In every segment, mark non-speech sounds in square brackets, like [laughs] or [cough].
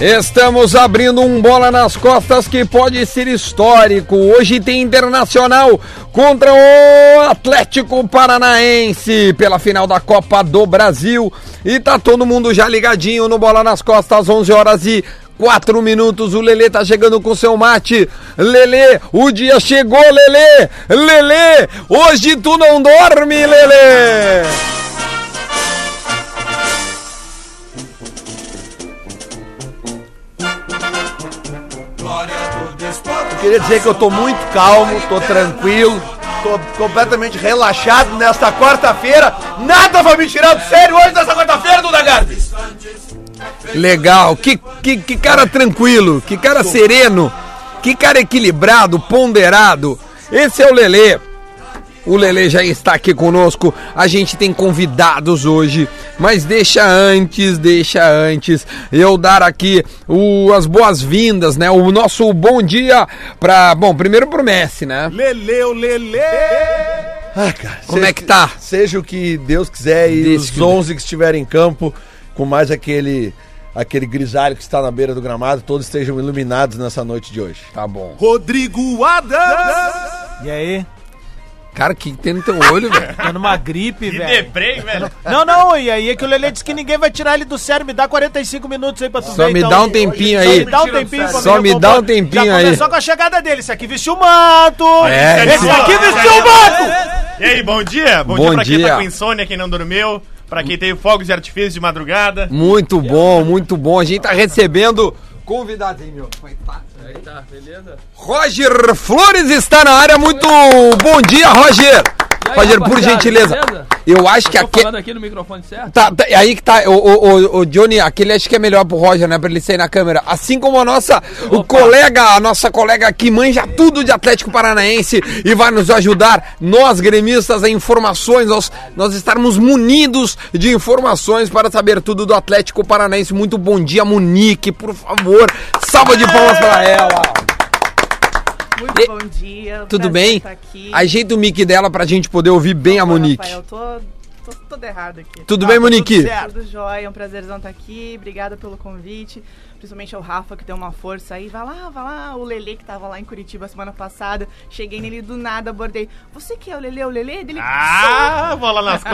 Estamos abrindo um bola nas costas que pode ser histórico. Hoje tem Internacional contra o Atlético Paranaense pela final da Copa do Brasil. E tá todo mundo já ligadinho no bola nas costas, 11 horas e 4 minutos. O Lelê tá chegando com seu mate. Lelê, o dia chegou, Lelê! Lelê, hoje tu não dorme, Lelê! Eu queria dizer que eu tô muito calmo, tô tranquilo, tô completamente relaxado nesta quarta-feira. Nada vai me tirar do sério hoje nessa quarta-feira, Duda Garbi. Legal, que, que, que cara tranquilo, que cara sereno, que cara equilibrado, ponderado. Esse é o Lelê. O Lelê já está aqui conosco. A gente tem convidados hoje, mas deixa antes, deixa antes eu dar aqui o, as boas-vindas, né? O nosso bom dia para, bom, primeiro pro Messi, né? Leleu, Lele. Ah, cara, Como seja- é que tá? Seja o que Deus quiser e os quiser. 11 que estiverem em campo, com mais aquele aquele grisalho que está na beira do gramado, todos estejam iluminados nessa noite de hoje. Tá bom. Rodrigo Adams. E aí? Cara, o que tem no teu olho, velho? Tô numa gripe, [laughs] velho. Deprei, velho. Não, não, e aí é que o Lelê disse que ninguém vai tirar ele do sério. Me dá 45 minutos aí pra tu Só ver, me então. dá um tempinho Só aí. me dá um tempinho pra Só me dá um tempinho Já aí. começou com a chegada dele. Esse aqui vestiu o manto. É, Esse esse- aqui vestiu o manto. E aí, bom dia? Bom, Bom dia pra quem dia. tá com insônia, quem não dormiu, pra quem teve fogos de artifício de madrugada. Muito bom, muito bom. A gente tá recebendo aí, é que tá? Aí tá, beleza? Roger Flores está na área. Muito bom dia, Roger. Aí, Roger, por gentileza. beleza? Eu acho que Tô aquele. falando aqui no microfone certo? Tá, tá, aí que tá, o, o, o- o Johnny, aquele acho que é melhor pro Roger, né? Pra ele sair na câmera. Assim como a nossa, o Opa. colega, a nossa colega que manja tudo de Atlético Paranaense e vai nos ajudar, nós gremistas, a informações, nós, nós estarmos munidos de informações para saber tudo do Atlético Paranaense. Muito bom dia, Monique, por favor. Salva de palmas pra ela. Muito E- bom dia. Tudo bem? Ajeita o mic dela pra gente poder ouvir bem a Monique. Rafael, tô, tô toda errada aqui. Tudo bem, Monique? certo. Tudo jóia, é um prazerzão estar aqui. Obrigada pelo convite. Principalmente ao Rafa, que deu uma força aí. Vai lá, vai lá. O Lele, que tava lá em Curitiba semana passada. Cheguei nele do nada, abordei. Você que é o Lele, o Lele? Dele, Ah, bola nas [laughs] Nos,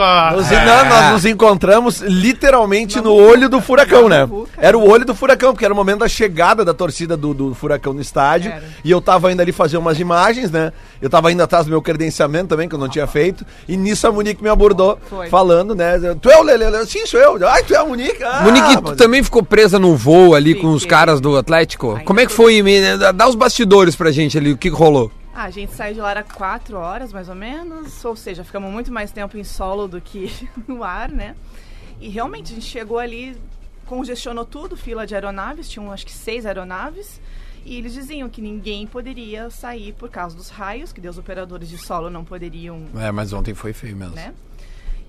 costas. não, nós nos encontramos literalmente no olho do furacão, né? Era o olho do furacão, porque era o momento da chegada da torcida do, do furacão no estádio. Era. E eu tava indo ali fazer umas imagens, né? Eu tava indo atrás do meu credenciamento também, que eu não tinha feito. E nisso a Monique me abordou, Foi. falando, né? Tu é o Lele? Sim, sou eu. Ai, tu é a Monique? Ah, Monique, tu mas- também ficou presa no voo ali com os caras do Atlético? Como é que foi? Me- Dá os bastidores pra gente ali, o que rolou? Ah, a gente saiu de lá era quatro horas, mais ou menos. Ou seja, ficamos muito mais tempo em solo do que [laughs] no ar, né? E realmente, a gente chegou ali, congestionou tudo, fila de aeronaves, tinham acho que seis aeronaves. E eles diziam que ninguém poderia sair por causa dos raios, que os operadores de solo não poderiam É, mas ontem foi feio mesmo. né?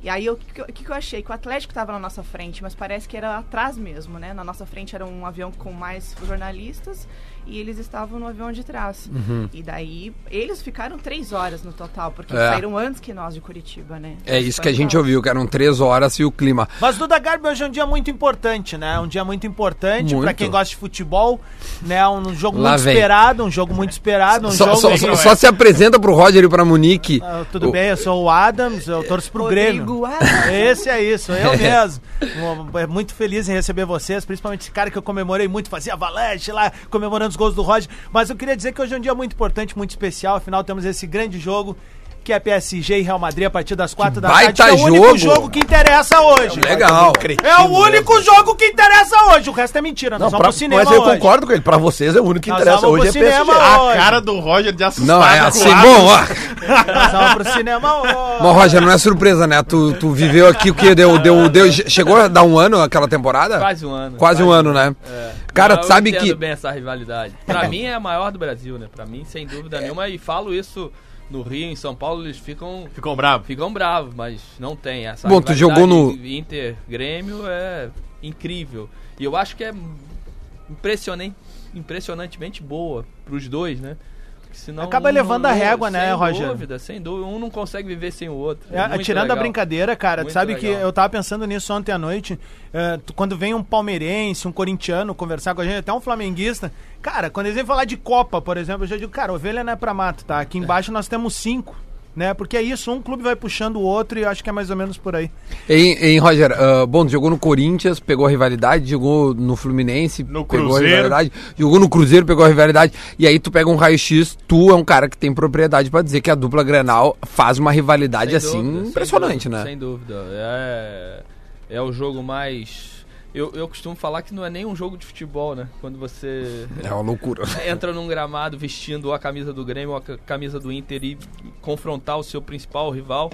E aí, o que, que que eu achei? Que o Atlético estava na nossa frente, mas parece que era atrás mesmo, né? Na nossa frente era um avião com mais jornalistas e eles estavam no avião de trás. E daí, eles ficaram três horas no total, porque Uhum. É. saíram antes que nós de Curitiba, né? É isso que a gente ouviu, que eram três horas e o clima. Mas Duda Garbi hoje é um dia muito importante, né? Um dia muito importante pra quem gosta de futebol, né? Um jogo Lá muito vem. esperado, um jogo muito esperado, um Só, jogo... só- só- só se apresenta pro Roger e pra Monique. Ah, tudo O- bem, eu sou o Adams, eu torço pro Grêmio. Esse é isso, eu [laughs] mesmo. Um, é muito feliz em receber vocês, principalmente esse cara que eu comemorei muito, fazia avalanche lá, comemorando os gols do Roger. Mas eu queria dizer que hoje é um dia muito importante, muito especial. Afinal, temos esse grande jogo que é PSG e Real Madrid a partir das quatro da baita tarde. É o único jogo. jogo que interessa hoje. Legal. É o único jogo que interessa hoje. O resto é mentira. Nós Não, vamos pra, pro cinema mas eu hoje. concordo com ele. Pra vocês é o único que Nós interessa. Hoje é pro cinema PSG. hoje. A cara do Roger de assustado. Não, é assim, bom, ó. Nós vamos pro cinema [laughs] hoje. Mas, Roger, não é surpresa, né? Tu, tu viveu aqui o que? Deu, deu, deu, chegou a dar um ano aquela temporada? Quase um ano. Quase um ano, né? É. Cara, tu sabe eu que. bem essa rivalidade. Pra [laughs] mim é a maior do Brasil, né? Pra mim, sem dúvida nenhuma. E falo isso no Rio, em São Paulo, eles ficam... Ficou bravo. Ficam bravos, mas não tem essa Bom, tu jogou no- Inter-Grêmio é incrível. E eu acho que é impressionante, impressionantemente boa pros dois, né? Senão Acaba um levando a régua, né, sem Roger? dúvida, sem dúvida. Um não consegue viver sem o outro. É, muito tirando a legal. brincadeira, cara, tu Muito sabe que legal. eu tava pensando nisso ontem à noite. é, tu- quando vem um palmeirense, um corintiano conversar com a gente, até um flamenguista, cara, quando eles vêm falar de Copa, por exemplo, eu já digo, cara, ovelha não é pra mato, tá? Aqui embaixo nós temos cinco. Né? Porque é isso, um clube vai puxando o outro e acho que é mais ou menos por aí. Hein, hein, Roger, ah, bom, tu jogou no Corinthians, pegou a rivalidade, jogou no Fluminense, No pegou Cruzeiro. a rivalidade, jogou no Cruzeiro, pegou a rivalidade, e aí tu pega um raio-x, tu é um cara que tem propriedade pra dizer que a dupla Grenal faz uma rivalidade Sem assim dúvida, sem impressionante, dúvida, né? Sem dúvida. É, é o jogo mais. Eu, eu costumo falar que não é nem um jogo de futebol, né? Quando você É uma loucura. [laughs] entra num gramado vestindo a camisa do Grêmio ou a ca- camisa do Inter e confrontar o seu principal rival.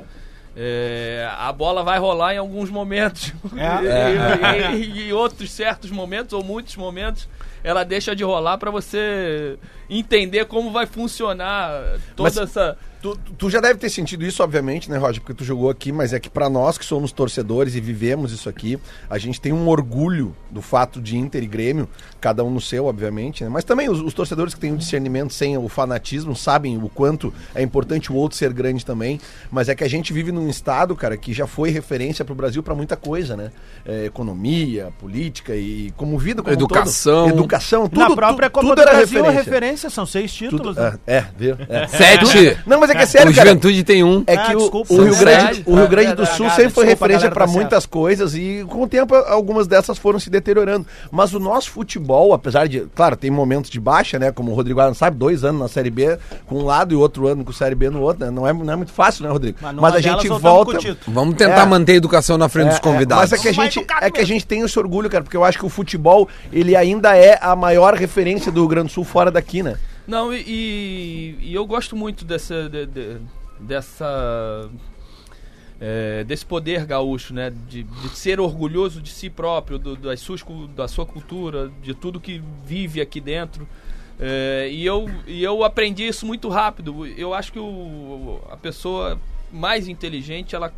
é, a bola vai rolar em alguns momentos. É. [laughs] E, e- e outros certos momentos, ou muitos momentos, ela deixa de rolar para você entender como vai funcionar toda Mas- essa. Tu, tu já deve ter sentido isso, obviamente, né, Roger? Porque tu jogou aqui, mas é que pra nós que somos torcedores e vivemos isso aqui, a gente tem um orgulho do fato de Inter e Grêmio, cada um no seu, obviamente, né? Mas também os, os torcedores que têm o discernimento sem o fanatismo sabem o quanto é importante o outro ser grande também. Mas é que a gente vive num estado, cara, que já foi referência pro Brasil pra muita coisa, né? É, economia, política e como vida, como um Educação. todo. Educação, tudo. Na própria tu- Copa tudo do era Brasil, a referência. referência são seis Tudo, títulos. né? é, é, viu? É. Sete! Não, mas é que é sério, o cara. Juventude tem um. É Ah, que o, desculpa. o Rio É Grande, o Rio É Grande do verdade. Sul Ah, sempre foi referência para muitas coisas e com o tempo algumas dessas foram se deteriorando. Mas o nosso futebol, apesar de, claro, tem momentos de baixa, né? Como o Rodrigo Adams sabe, dois anos na Série B com um lado e outro ano com Série B no outro, né? Não é, não é muito fácil, né, Rodrigo? Mas Mas, a gente volta. Vamos tentar É. manter a educação na frente É, dos é, convidados. mas é que, a gente, é que a gente tem esse orgulho, cara, porque eu acho que o futebol, ele ainda é a maior referência do Rio Grande do Sul fora daqui, né? Não, e, e- eu gosto muito dessa. de- de- dessa. é, desse poder gaúcho, né? De, de ser orgulhoso de si próprio, do- das suas, da sua cultura, de tudo que vive aqui dentro. É, e, eu, e eu aprendi isso muito rápido. Eu acho que o, a pessoa mais inteligente, ela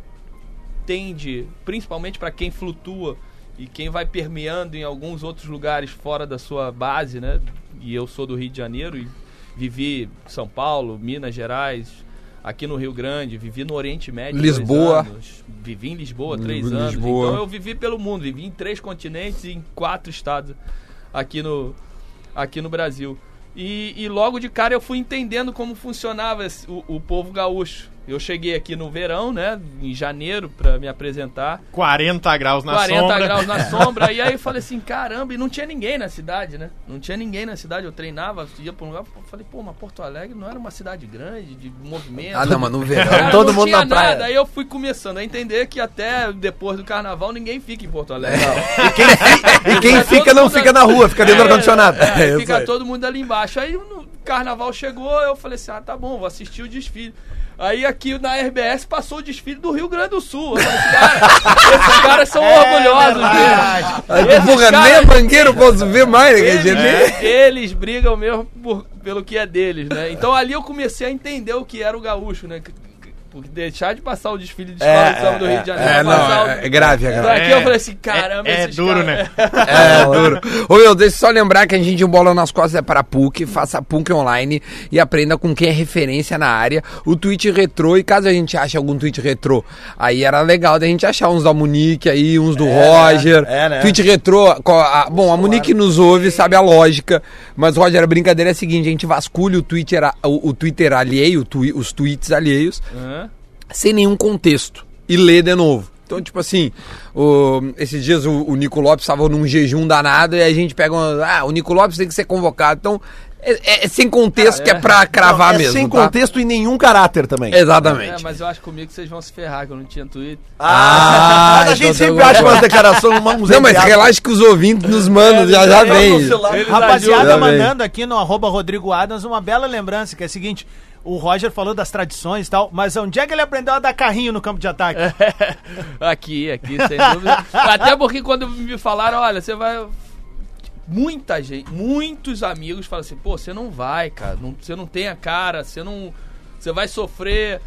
tende, principalmente para quem flutua e quem vai permeando em alguns outros lugares fora da sua base, né? E eu sou do Rio de Janeiro e vivi São Paulo, Minas Gerais, aqui no Rio Grande, vivi no Oriente Médio. Lisboa. anos, vivi em Lisboa três Lisboa. anos. Então eu vivi pelo mundo, vivi em três continentes e em quatro estados aqui no, aqui no Brasil. E, e logo de cara eu fui entendendo como funcionava esse- o, o povo gaúcho. Eu cheguei aqui no verão, né, em janeiro, para me apresentar. 40 graus na 40 sombra. graus na [laughs] sombra. e aí eu falei assim, caramba, e não tinha ninguém na cidade, né? Não tinha ninguém na cidade. Eu treinava, ia pra um lugar, eu falei, pô, mas Porto Alegre não era uma cidade grande, de movimento. Ah, não, mas no [laughs] verão. Cara, todo não mundo tinha na praia. nada. Aí eu fui começando a entender que até depois do carnaval ninguém fica em Porto Alegre. E quem Fica fica todo não fica ali- na rua, fica dentro do É, ar-condicionado. é, [laughs] É fica todo mundo ali embaixo. Aí no carnaval chegou, eu falei assim: ah, tá bom, vou assistir o desfile. Aí aqui na RBS passou o desfile do Rio Grande do Sul. Cara, esses caras são [laughs] orgulhosos mesmo. Aí, Esses porra, caras- nem a mangueira eu posso ver mais, né? eles, gente- eles brigam mesmo por- pelo que é deles, né? Então ali eu comecei a entender o que era o gaúcho, né? Que- que- Porque deixar de passar o desfile de escola É, de samba do é, Rio de Janeiro. É, não, o- é, é grave, é grave. Daqui É, eu falei assim, caramba, é- é esses duro, caras- né? [laughs] É, duro. Ô meu, deixa eu só lembrar que a gente um bola nas costas é para PUC, faça PUC online e aprenda com quem é referência na área. O tweet retrô, e caso a gente ache algum tweet retrô, aí era legal da gente achar uns da Munique aí, uns do Roger. é, né? Tweet retrô, a- bom, a Munique nos ouve, sabe a lógica, mas Roger, a brincadeira é a seguinte, a gente vasculha o Twitter, o, o Twitter alheio, twi- os tweets alheios, Hã? Sem nenhum contexto e ler de novo. Então, tipo assim, o- esses dias o, o Nico Lopes estava num jejum danado e a gente pega uma, ah, o Nico Lopes tem que ser convocado. Então, é, é- é sem contexto que é pra cravar Não, é mesmo, sem tá? contexto e nenhum caráter também. Exatamente. É, mas eu acho comigo vocês vão se ferrar, que eu não tinha Twitter. Ah, mas a gente então sempre tá bom. acha umas declarações, uma uns Não, mas relaxa que os ouvintes nos mandam, já já vem. Eles Rapaziada mandando aqui no arroba Rodrigo Adams uma bela lembrança, que é a seguinte. O Roger falou das tradições e tal, mas onde é que ele aprendeu a dar carrinho no campo de ataque? [laughs] aqui, aqui, sem dúvida. Até porque quando me falaram, olha, você vai. Muita gente, muitos amigos falam assim, pô, você não vai, cara. não- você não tem a cara, você não. Você vai sofrer.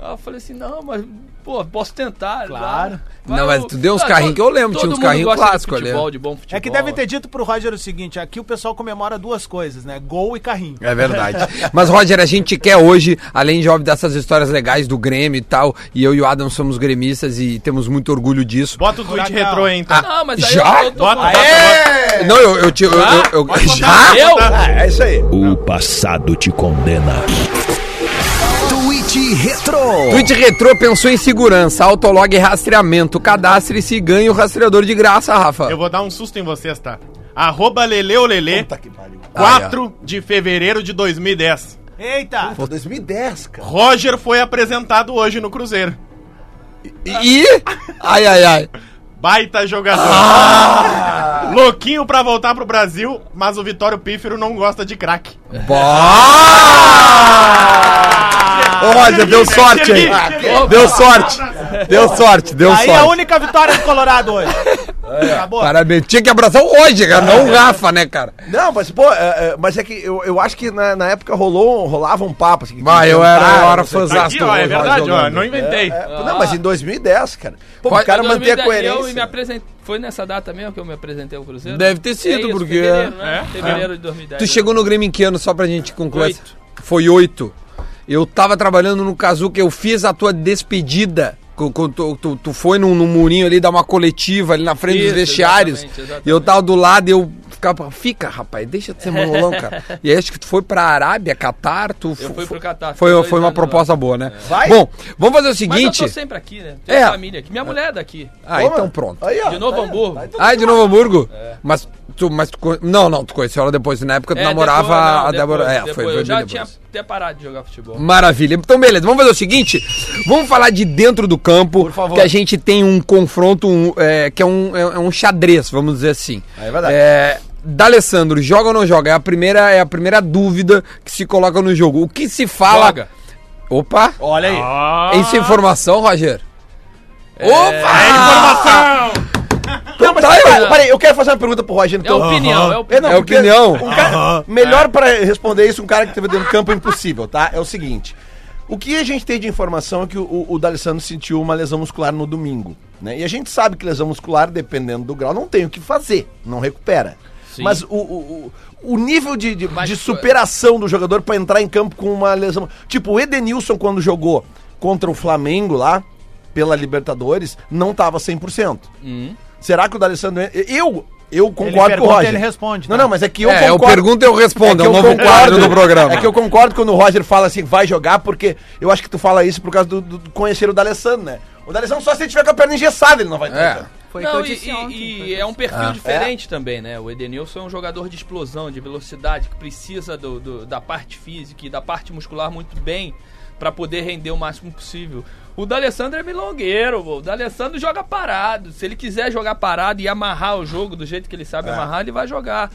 Aí eu falei assim, não, mas, pô, posso tentar. Claro. Vai, Não, mas tu deu uns Ah, carrinhos que eu lembro, tinha uns carrinhos clássicos ali. futebol, de bom futebol. É que devem ter dito pro Roger o seguinte: aqui o pessoal comemora duas coisas, né? Gol e carrinho. É verdade. Mas, Roger, a gente quer hoje, além de óbvio dessas histórias legais do Grêmio e tal, e eu e o Adam somos gremistas e temos muito orgulho disso. Bota o tweet retrô aí, então. Não, mas aí Já? eu, eu tô Bota, com- bota, bota. Não, eu, eu, te- eu, eu, eu- já? Eu? É isso aí. O passado te condena. Tweet Retro. Tweet Retrô pensou em segurança, autolog e rastreamento. Cadastre-se e ganhe o rastreador de graça, Rafa. Eu vou dar um susto em vocês, tá? Arroba Leleolele, Puta que pariu. 4 de fevereiro de 2010. Eita! Pô, 2010, cara. Roger foi apresentado hoje no Cruzeiro. E. Ai, ai, ai. Baita jogador. Louquinho pra voltar pro Brasil, mas o Vitório Pífero não gosta de craque. Ô, Roger, deu sorte aí. Deu sorte. Deu sorte, deu Aí é a sorte. única vitória do Colorado hoje. Acabou. Parabéns. Tinha que abraçar o Roger, cara, não o Rafa, né, cara? Não, mas, pô, é, é, mas é que eu, eu acho que na, na época rolou, rolava um papo. Assim, Vai, eu era, eu era não sei o quê. fãzaço Aqui, do ó, é verdade, ó, não inventei. É, Não, mas em 2010, cara. Pô, o cara manter a 2010, coerência. Eu me apresentei, foi nessa data mesmo que eu me apresentei ao Cruzeiro? Deve ter sido, É isso, porque- Fevereiro, né? É? Fevereiro de 2010. Tu chegou no Grêmio em que ano, só pra gente concluir? Oito. Foi oito. Eu tava trabalhando no Kazuca, eu fiz a tua despedida. Tu, tu, tu foi num, num murinho ali, dar uma coletiva ali na frente dos Isso, vestiários. exatamente, exatamente. E eu tava do lado e eu ficava, fica, rapaz, deixa de ser mangolão, cara. [laughs] e aí acho que tu foi pra Arábia, Catar, tu. Eu fui pro Catar, Foi, foi uma anos lá. proposta boa, né? Vai? Bom, vamos fazer o Mas eu seguinte. tô sempre aqui, né? Tenho É. família aqui. Minha mulher é daqui. Ah, Toma. então pronto. Aí, ó. De Novo Aí, ó. Hamburgo. Aí, Ah, é de Novo Hamburgo? Mas tu, mas tu, não, não, tu conheceu ela depois, na época tu É, namorava depois, não, a depois, Débora. É, depois. foi, Eu já tinha até parado de jogar futebol. Maravilha. Então, beleza, vamos fazer o seguinte: vamos falar de dentro do campo, Por favor. que a gente tem um confronto um, é, que é um, é, é um xadrez, vamos dizer assim. É verdade. É, D'Alessandro, joga ou não joga? É a primeira, é a primeira dúvida que se coloca no jogo. O que se fala. Joga. Opa! Olha aí. Ah, Isso é informação, Roger? É, Opa! Não, mas tá, eu- peraí, eu quero fazer uma pergunta pro Roger, É então. opinião, é É, opinião. não, É porque opinião. um cara- melhor pra responder isso, um cara que teve dentro do campo é impossível, tá? É o seguinte. O que a gente tem de informação é que o, o, D'Alessandro sentiu uma lesão muscular no domingo, né? E a gente sabe que lesão muscular, dependendo do grau, não tem o que fazer, não recupera. Sim. Mas o, o, o, nível de, de, Mas de superação do jogador pra entrar em campo com uma lesão... Tipo, o Edenilson, quando jogou contra o Flamengo lá, pela Libertadores, não tava 100%. Hum. Será que o D'Alessandro... Eu, eu concordo com o Roger. ele responde, Não, tá? não, mas é que eu é, eu concordo... pergunto e eu respondo, é, um eu novo concordo- quadro do programa. É que eu concordo quando o Roger fala assim, vai jogar, porque eu acho que tu fala isso por causa do, do conhecer o D'Alessandro, né? O D'Alessandro só se ele tiver com a perna engessada, ele não vai É. jogar. Foi o que Não, eu e, ontem. e foi o é eu um perfil Ah. diferente também, né? O Edenilson é um jogador de explosão, de velocidade, que precisa do, do- da parte física e da parte muscular muito bem pra poder render o máximo possível. O D'Alessandro é milongueiro, o D'Alessandro joga parado. Se ele quiser jogar parado e amarrar o jogo do jeito que ele sabe amarrar, ele vai jogar.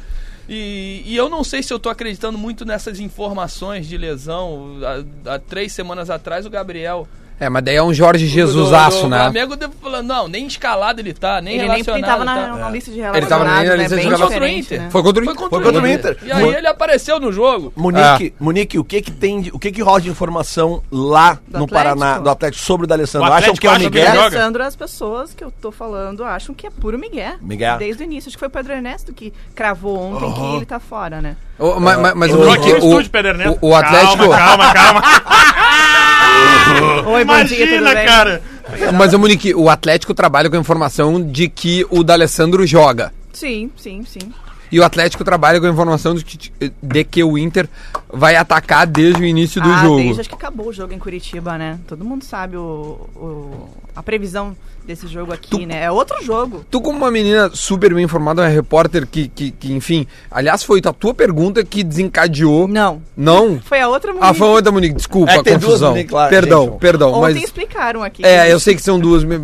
E, e eu não sei se eu tô acreditando muito nessas informações de lesão. Há, há três semanas atrás, o Gabriel É, mas daí é um Jorge Jesusaço, né? Flamengo deu- falando, não, nem escalado ele tá, nem Ele nem relacionado. tava ele na, tá. na lista de Ele tava na relacionados, lista né? de relacionados. Contra o Inter. né? Foi contra o Foi Inter. contra, Foi contra o o Inter. Inter. E aí ele apareceu no jogo. Munique, Munique, o que que tem, de- o que que rola de informação lá Do no Atlético? Paraná, do Atlético sobre o D'Alessandro? O Acham que é o Miguel? ele joga? Alessandro, as pessoas que eu tô falando acham que é puro Miguel. Miguel. Desde o início. Acho que foi o Pedro Ernesto que cravou ontem que ele tá fora, né? Ô, mas, mas, mas o, o, o, o Atlético. Calma, calma, calma. [laughs] Oi, dia, Imagina, bem? cara. Mas, Monique, o Atlético trabalha com a informação de que o D'Alessandro joga. Sim, sim, sim. E o Atlético trabalha com a informação de que, de que o Inter vai atacar desde o início do ah, jogo. desde acho que acabou o jogo em Curitiba, né? Todo mundo sabe o, o- a previsão desse jogo aqui, Tu- né? É outro jogo. Tu, como uma menina super bem informada, uma repórter que, que, que, enfim. Aliás, foi a tua pergunta que desencadeou. Não. Não? Foi a outra Ah, foi outra, Monique. Desculpa É a confusão. Monique lá, perdão, gente. perdão. Ontem mas... explicaram aqui. É, eu sei que são duas. Não,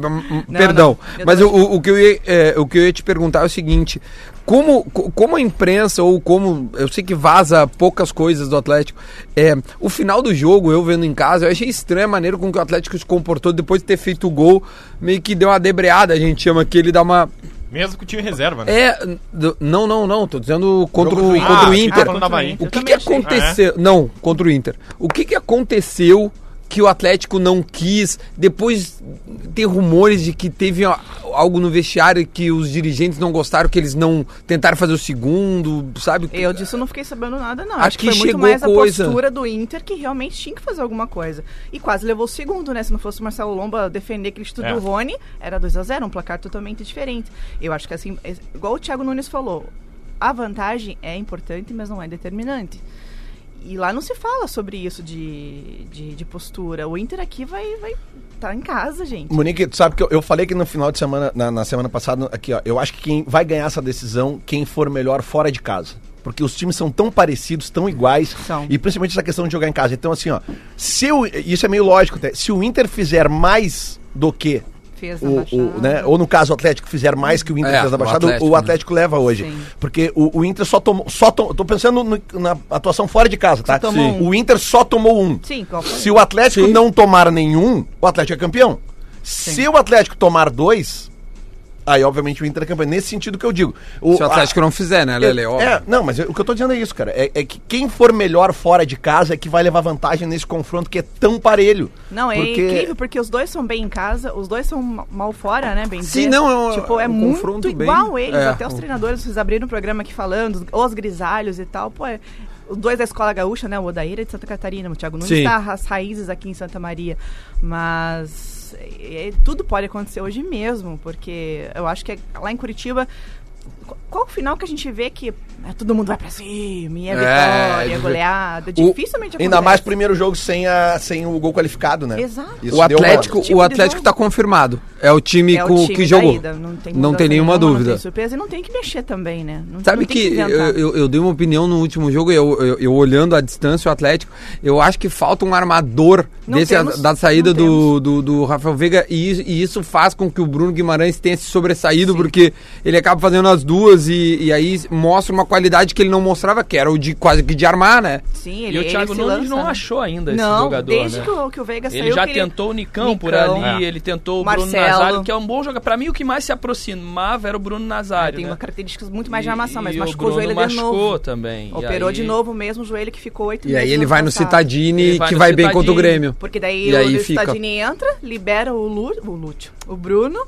perdão. não. Eu Mas tô- o, o, que eu ia, é, o que eu ia te perguntar é o seguinte: como, co- como a imprensa, ou como. Eu sei que vaza poucas coisas do Atlético. É, o final do jogo, eu vendo em casa, eu achei estranha a maneira com que o Atlético se comportou depois de ter feito o gol. Meio que deu uma debreada, a gente chama que ele dá uma. Mesmo com o time reserva, né? É. não, não, não. Tô dizendo contra, o, contra o Ah, Inter. tá falando da Bahia. O que, que aconteceu? Não, contra o Inter. O que, que aconteceu que o Atlético não quis. Depois tem rumores de que teve a- algo no vestiário que os dirigentes não gostaram, que eles não tentaram fazer o segundo, sabe? Eu disso não fiquei sabendo nada, não. Acho Acho que que foi muito chegou mais a coisa. postura do Inter que realmente tinha que fazer alguma coisa. E quase levou o segundo, né? Se não fosse o Marcelo Lomba defender aquele estudo É. do Rony, era 2 a 0 um placar totalmente diferente. Eu acho que assim, é- igual o Thiago Nunes falou, a vantagem é importante, mas não é determinante. E lá não se fala sobre isso de, de, de postura. O Inter aqui vai vai tá em casa, gente. Monique, tu sabe que eu, eu falei que no final de semana, na, na semana passada, aqui, ó, eu acho que quem vai ganhar essa decisão, quem for melhor fora de casa. Porque os times são tão parecidos, tão iguais. São. E principalmente essa questão de jogar em casa. Então, assim, ó, se o, isso é meio lógico até. Se o Inter fizer mais do que Fez na o, Baixada. o, né, ou no caso o Atlético fizer mais que o Inter É, fez na Baixada, o Atlético, o Atlético, leva hoje. Sim. Porque o, o Inter só tomou. Só tom, tô pensando no- na atuação fora de casa, tá? Sim. um. O Inter só tomou um. Sim? Se o Atlético não tomar nenhum, o Atlético é campeão. Se o Atlético tomar dois, aí obviamente o Inter é campeão. Nesse sentido que eu digo. Se o Atlético não fizer, né, Lele? é, é, não, mas eu- o que eu tô dizendo é isso, cara. É, é que quem for melhor fora de casa é que vai levar vantagem nesse confronto que é tão parelho. Não, é Porque- incrível, porque os dois são bem em casa, os dois são ma- mal fora, né? Bem Sim, não, é um- Tipo, é um muito confronto bem- igual eles, é. até os treinadores, vocês abriram o programa aqui falando, os grisalhos e tal, pô, é, os dois da escola gaúcha, né? O Odaíra é de Santa Catarina, o Thiago Nunes Sim. tá as raízes aqui em Santa Maria, mas é, tudo pode acontecer hoje mesmo, porque eu acho que é- lá em Curitiba qual o final que a gente vê que é, todo mundo vai pra cima, e é É, vitória, é, é goleada, o- dificilmente Ainda mais acontece. primeiro jogo sem, a, sem o gol qualificado, né? Exato. Isso O Atlético, tipo o Atlético tá confirmado. É o time, É o com- time que jogou. ida, não tem, Não tem nenhuma nenhuma, dúvida. Não tem surpresa e não tem que mexer também, né? Não, Sabe não tem que, eu, eu, eu dei uma opinião no último jogo, eu, eu, eu olhando a distância o Atlético, eu acho que falta um armador desse, temos, da saída do, do, do Rafael Veiga e, isso- e isso faz com que o Bruno Guimarães tenha se sobressaído, Sim. porque ele acaba fazendo as duas e, e aí mostra uma qualidade que ele não mostrava, que era o de quase que de armar, né? Sim, E o Thiago se Nunes lança, não né? achou ainda esse Não, jogador, desde né? que, o, que o Veiga saiu. Ele já que tentou o Nicão, por Nicão. ali, É. ele tentou o Bruno Marcelo. Nazário, que é um bom jogador. Pra mim, o que mais se aproximava era o Bruno Nazário. Tem né? uma características muito mais de armação, mas E machucou o, Bruno joelho de machucou novo. também. Operou aí- de novo o mesmo joelho que ficou oito E aí ele vai no. Citadini, Ele que vai bem contra o. Grêmio. Porque daí, o, o. Citadini entra, libera o, o Lúcio, o Bruno.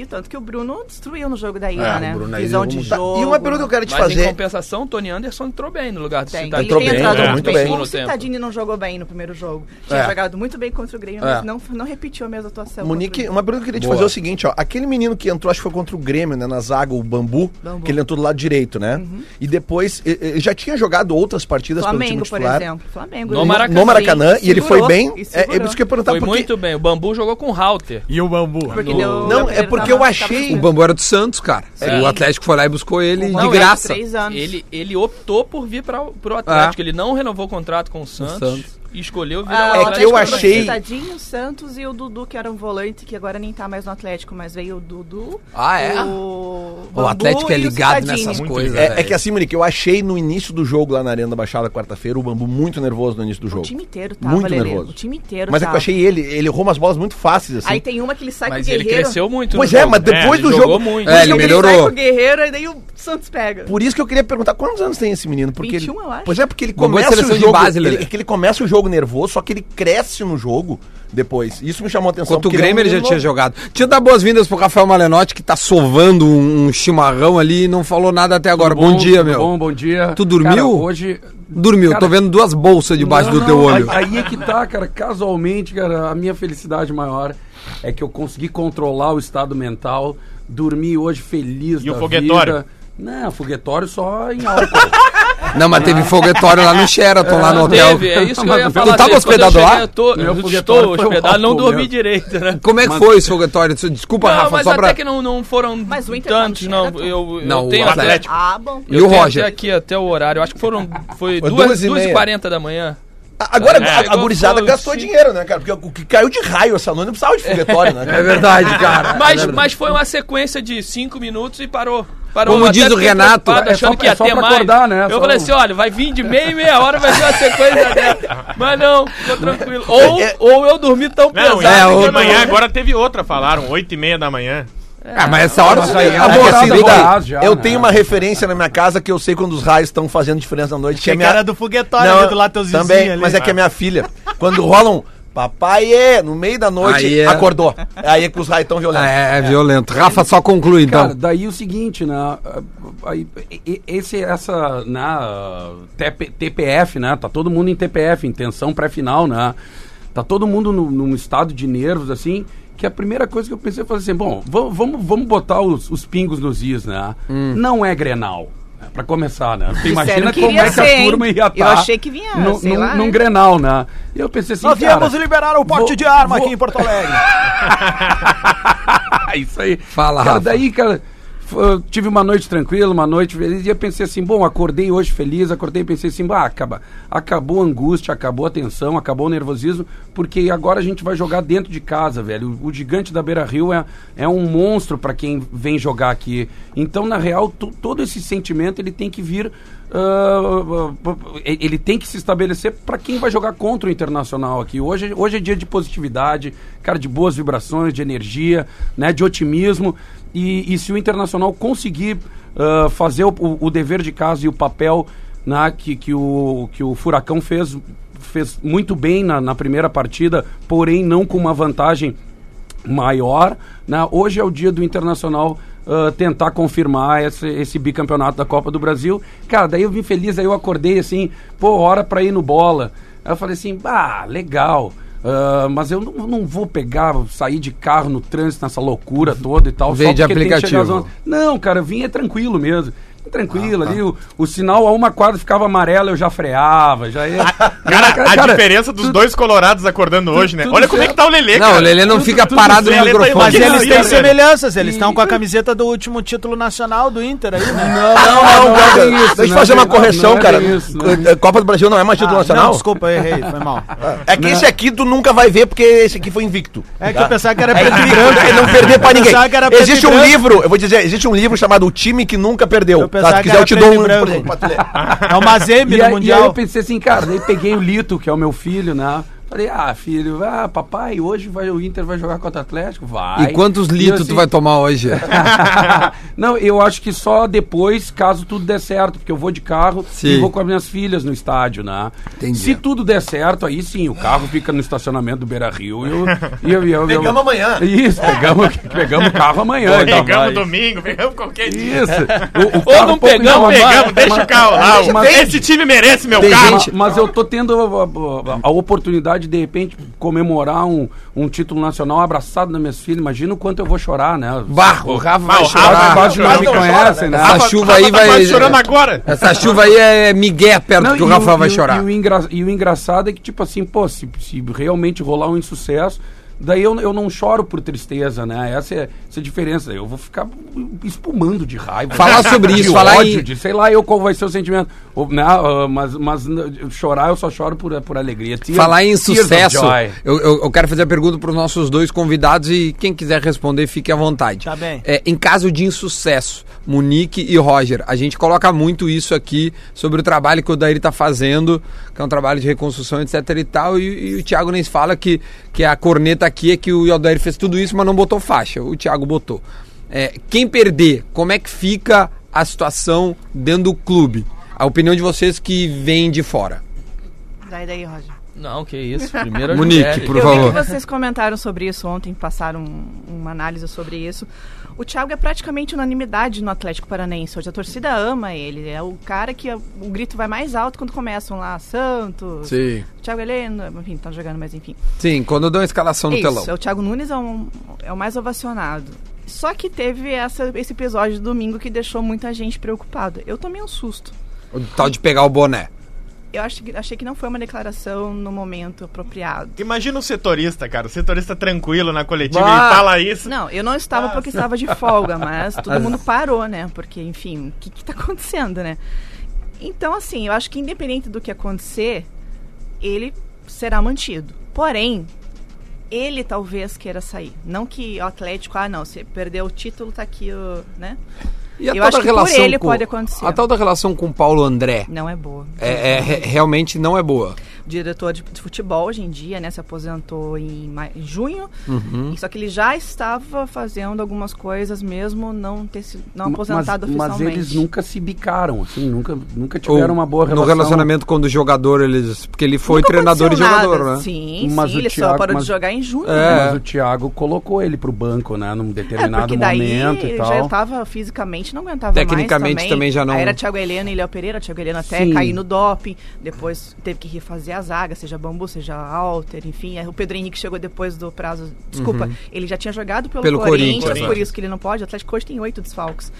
E tanto que o Bruno destruiu no jogo da ida, É, né? Bruno Visão de. Tá, jogo. E uma pergunta que eu quero te Mas em fazer. compensação, o Tony Anderson entrou bem no lugar do Tem, Citadini. Entrou ele tem bem, entrado é, muito bem. bem. O. Citadini não jogou bem no primeiro jogo. Tinha É. jogado muito bem contra o Grêmio, É. mas não, não repetiu a mesma atuação. Monique, uma pergunta que eu queria te Boa. fazer é o seguinte, ó. Aquele menino que entrou, acho que foi contra o Grêmio, né? Na zaga, o Bambu, Bambu. que ele entrou do lado direito, né? E depois, ele já tinha jogado outras partidas pelo Flamengo, time por titular. exemplo. Flamengo. No Maracanã. No Maracanã, e ele foi bem. É, é por isso que eu ia perguntar Foi muito bem. O Bambu jogou com o Halter. E o bambu. Porque Não, é porque tava- eu tava achei- O Bambu era do Santos, cara. Sim. O Atlético foi lá e buscou ele Não, de ele graça. Ele, ele optou por vir para pro Atlético. Ele não renovou o contrato com o Santos, Santos. E escolheu vir Ah, ao É o que Atlético. eu Atlético achei- O Tadinho, o Santos e o Dudu, que era um volante, que agora nem tá mais no Atlético, mas veio o Dudu. Ah, é? O, O Atlético é o ligado nessas Muito coisas. É, é velho. que assim, Monique, eu achei no início do jogo lá na Arena da Baixada, quarta-feira, o Bambu muito nervoso no início do O jogo. time inteiro tava, Muito Lelê. nervoso. O time inteiro Mas é que tava. eu achei ele, ele errou umas bolas muito fáceis, assim. Aí tem uma que ele sai Mas com o ele Guerreiro. cresceu muito. Pois é, jogo. mas depois É, do ele jogo- muito. É, ele Ele melhorou. sai com o Guerreiro e daí o Santos pega. Por isso que eu queria perguntar quantos anos tem esse menino, porque 21, ele, eu acho. Pois é, porque ele é começa seleção o de jogo, base, ele, é que ele começa o jogo nervoso, só que ele cresce no jogo depois. Isso me chamou a atenção. Contra o Grêmio ele já menino tinha novo. jogado. Tinha dar boas-vindas pro Rafael Malenotti, que tá sovando um, chimarrão ali e não falou nada até agora. Bom, dia, tudo meu. Bom, bom dia. Tu dormiu? Cara, hoje. Dormiu, Cara, tô vendo duas bolsas debaixo Não, do teu olho. Aí, aí é que tá, cara. Casualmente, cara, a minha felicidade maior é que eu consegui controlar o estado mental, dormi hoje feliz. E o foguetório? vida. Não, foguetório só em álcool. [laughs] Não, mas teve foguetório lá no Sheraton, lá no hotel. Teve, é isso que eu ia falar. tu tava. Quando eu hospedado cheguei, lá? Eu tô, eu estou o hospedado, não dormi mesmo. direito, né? [laughs] Como é que Mas- foi esse foguetório? Desculpa, não, Rafa, mas só até pra... que não, não foram Mas o Inter tá tantos, não. Eu, eu Não, o tenho Atlético. Atlético. Ah, bom. E eu o Roger? até aqui até o horário. Eu acho que foram. Foi Foi 2 duas e meia. h 40 da manhã. Agora, É, a, a gurizada gastou sim. dinheiro, né, cara? Porque o que caiu de raio essa noite não precisava de foguetório, né? [laughs] É cara? verdade, cara. Mas, É verdade. mas foi uma sequência de 5 minutos e parou. Parou Como diz o Renato, é achando só- que ia é ter mais. acordar, né? Eu Só- falei assim: olha, vai vir de meia em meia hora, vai ser uma sequência dessa. [laughs] Mas não, ficou tranquilo. Ou, É- ou eu dormi tão Não, pesado. e É, que o- eu de manhã agora teve outra, falaram, 8 e meia da manhã. Ah, mas essa hora Mas você é a a do aí. Goiás já, eu né? tenho uma referência na minha casa que eu sei quando os raios estão fazendo diferença na noite. Que era do foguetório Não, ali do lado teus Também, vizinhos ali. mas é que é minha filha. Quando rolam Papai, é, no meio da noite, Aí é- acordou. Aí é que os raios tão violentos. É, é violento. Rafa, só conclui então. Cara, daí o seguinte, né? Aí, esse, essa, né? TP, TPF, né? Tá todo mundo em TPF, intenção pré-final, né? Tá todo mundo no- num estado de nervos, assim, que a primeira coisa que eu pensei foi assim, bom, vamos, vamos, vamos botar os, os pingos nos is, né? Hum. Não é Grenal. Né, Pra começar, né? Disseram imagina que como é que a turma ia Eu estar achei que vinha, num, sei num- lá, num né? Grenal, né? E eu pensei assim, Nós cara, viemos liberar o porte vou- de arma vou- aqui em Porto Alegre. [laughs] Isso aí. Fala, cara, Rafa. daí, cara, tive uma noite tranquila, uma noite feliz, e eu pensei assim, bom, acordei hoje feliz, acordei e pensei assim, bah, acaba, acabou a angústia, acabou a tensão, acabou o nervosismo, porque agora a gente vai jogar dentro de casa, velho. O, o gigante da Beira Rio é, é um monstro para quem vem jogar aqui. Então, na real, to- todo esse sentimento ele tem que vir. ah, ele tem que se estabelecer para quem vai jogar contra o Internacional aqui. Hoje, hoje é dia de positividade, cara, de boas vibrações, de energia, né, de otimismo. E, e se o Internacional conseguir ah, fazer o, o- dever de casa e o papel né, que, que, o, que o Furacão fez, fez muito bem na, na primeira partida, porém não com uma vantagem maior. Né? Hoje é o dia do Internacional ah, tentar confirmar esse, esse bicampeonato da Copa do Brasil. Cara, daí eu vim feliz, aí eu acordei assim, pô, hora pra ir no bola. Aí eu falei assim, ah, legal. Ah, mas eu não, não vou pegar, sair de carro no trânsito, nessa loucura toda e tal. Veio de porque tem que chegar às aplicativo. 11. Não, cara, vim é tranquilo mesmo. Tranquilo ali, o, o sinal a uma quadra ficava amarelo, eu já freava, já ia. [laughs] Cara, a diferença dos tu- dois colorados acordando hoje, né? Olha como é que tá o Lelê, Não, cara. o Lelê não fica tudo parado no certo, microfone. Mas eles não, têm semelhanças, eles estão com a camiseta do último título nacional do Inter aí, né? Não, Não, é cara, bem isso, deixa eu não fazer é uma correção, não é cara. não é Copa do Brasil não é mais título Ah, nacional? Não, desculpa, errei, foi mal. É que esse aqui tu nunca vai ver porque esse aqui foi invicto. É que eu pensava que era É preto e branco. é não perder pra ninguém. pensava que era preto Existe um livro, eu vou dizer, existe um livro chamado O Time que Nunca Perdeu. Tá, se quiser eu te dou um branco. É o Mazembe E, no aí, e aí Mundial. eu pensei assim, cara, daí peguei o Lito, que é o meu filho, né? Falei, ah, filho, ah, papai, hoje vai, o Inter vai jogar contra o Atlético? Vai. E quantos litros assim, tu vai tomar hoje? [laughs] Não, eu acho que só depois, caso tudo der certo, porque eu vou de carro Sim. e vou com as minhas filhas no estádio, né? Entendi. Se tudo der certo, aí sim, o carro fica no estacionamento do Beira Rio e eu, e eu, e eu- Pegamos eu- amanhã. Isso, pegamos, pegamos o carro amanhã. então Pegamos domingo, pegamos qualquer dia. Isso. [laughs] O, o Ou não pegamos, Pegamos, deixa mas- o carro lá. mas- mas- Esse time merece meu carro. gente- mas eu tô tendo a, a- a oportunidade de, de repente, comemorar um, um título nacional abraçado nas minhas filhas. Imagina o quanto eu vou chorar, né? Barro, o Rafa vai Rafa- chorar. não Mas me conhecem, né? Essa Rafa- chuva Rafa aí tá vai- quase chorando agora. Essa chuva aí é migué perto Não, que o Rafa vai e chorar. E o, engra- e o engraçado é que, tipo assim, pô, se, se realmente rolar um insucesso, daí eu, eu não choro por tristeza, né? Essa é, essa é a diferença. Eu vou ficar espumando de raiva. Falar sobre [laughs] de isso, falar ódio, em- de sei lá eu qual vai ser o sentimento. Ou, né, ah, mas, mas chorar eu só choro por, por alegria. Tears- Falar em sucesso, eu, eu- eu quero fazer a pergunta para os nossos dois convidados e quem quiser responder, fique à vontade. Tá bem. É, em caso de insucesso, Monique e Roger, a gente coloca muito isso aqui sobre o trabalho que o Daíri está fazendo, que é um trabalho de reconstrução, etc e tal, e, e o Thiago nem fala que, que a corneta aqui é que o Odair fez tudo isso, mas não botou faixa. O Thiago botou. É, quem perder, como é que fica a situação dentro do clube? A opinião de vocês que vem de fora. Daí, daí, Roger. Não, que isso. Primeiro Monique, mulheres. por eu favor. vi que vocês comentaram sobre isso ontem, passaram um- uma análise sobre isso. O Thiago é praticamente unanimidade no Atlético Paranaense. Hoje a torcida ama ele. É o cara que o grito vai mais alto quando começam lá, Santos, Sim. Thiago Heleno, enfim, tá jogando, mas enfim. Sim, quando dou a escalação no Isso, telão. é o Thiago Nunes é, um- é o mais ovacionado. Só que teve essa- esse episódio de domingo que deixou muita gente preocupada. Eu tomei um susto. O tal de pegar o boné. Eu acho que- achei que não foi uma declaração no momento apropriado. Imagina o setorista, cara. O setorista tranquilo na coletiva Bah. e fala isso. Não, eu não estava porque estava de folga, mas [laughs] todo mundo parou, né? Porque, enfim, o que está acontecendo, né? Então, assim, eu acho que independente do que acontecer, ele será mantido. Porém, ele talvez queira sair. Não que o Atlético, ah, não, você perdeu o título, tá aqui, o, né? E a Eu tal acho da que por relação ele com, pode acontecer. A tal da relação com o Paulo André Não é boa. é, é, re- realmente não é boa. Diretor de, de futebol hoje em dia, né? Se aposentou em, mai- em junho. E Só que ele já estava fazendo algumas coisas mesmo não ter sido não aposentado mas, mas oficialmente. eles nunca se bicaram, assim, nunca, nunca tiveram uma boa No relação. relacionamento com o jogador, eles. Porque ele foi Nunca treinador e jogador, nada. né? Sim, Mas sim, o ele só Thiago- parou mas- de jogar em junho. É. Mas o Thiago colocou ele pro banco, né, num É, determinado daí momento e ele tal. já estava fisicamente, não aguentava Tecnicamente mais também já não- Aí era Thiago Heleno e Léo Pereira, Thiago Heleno até Sim. cair no doping, depois teve que refazer a zaga, seja Bambu, seja Alter, enfim. O Pedro Henrique chegou depois do prazo, desculpa, ele já tinha jogado pelo, Uhum. Pelo Corinthians, Corinthians, por isso que ele não pode. O Atlético hoje tem oito desfalques.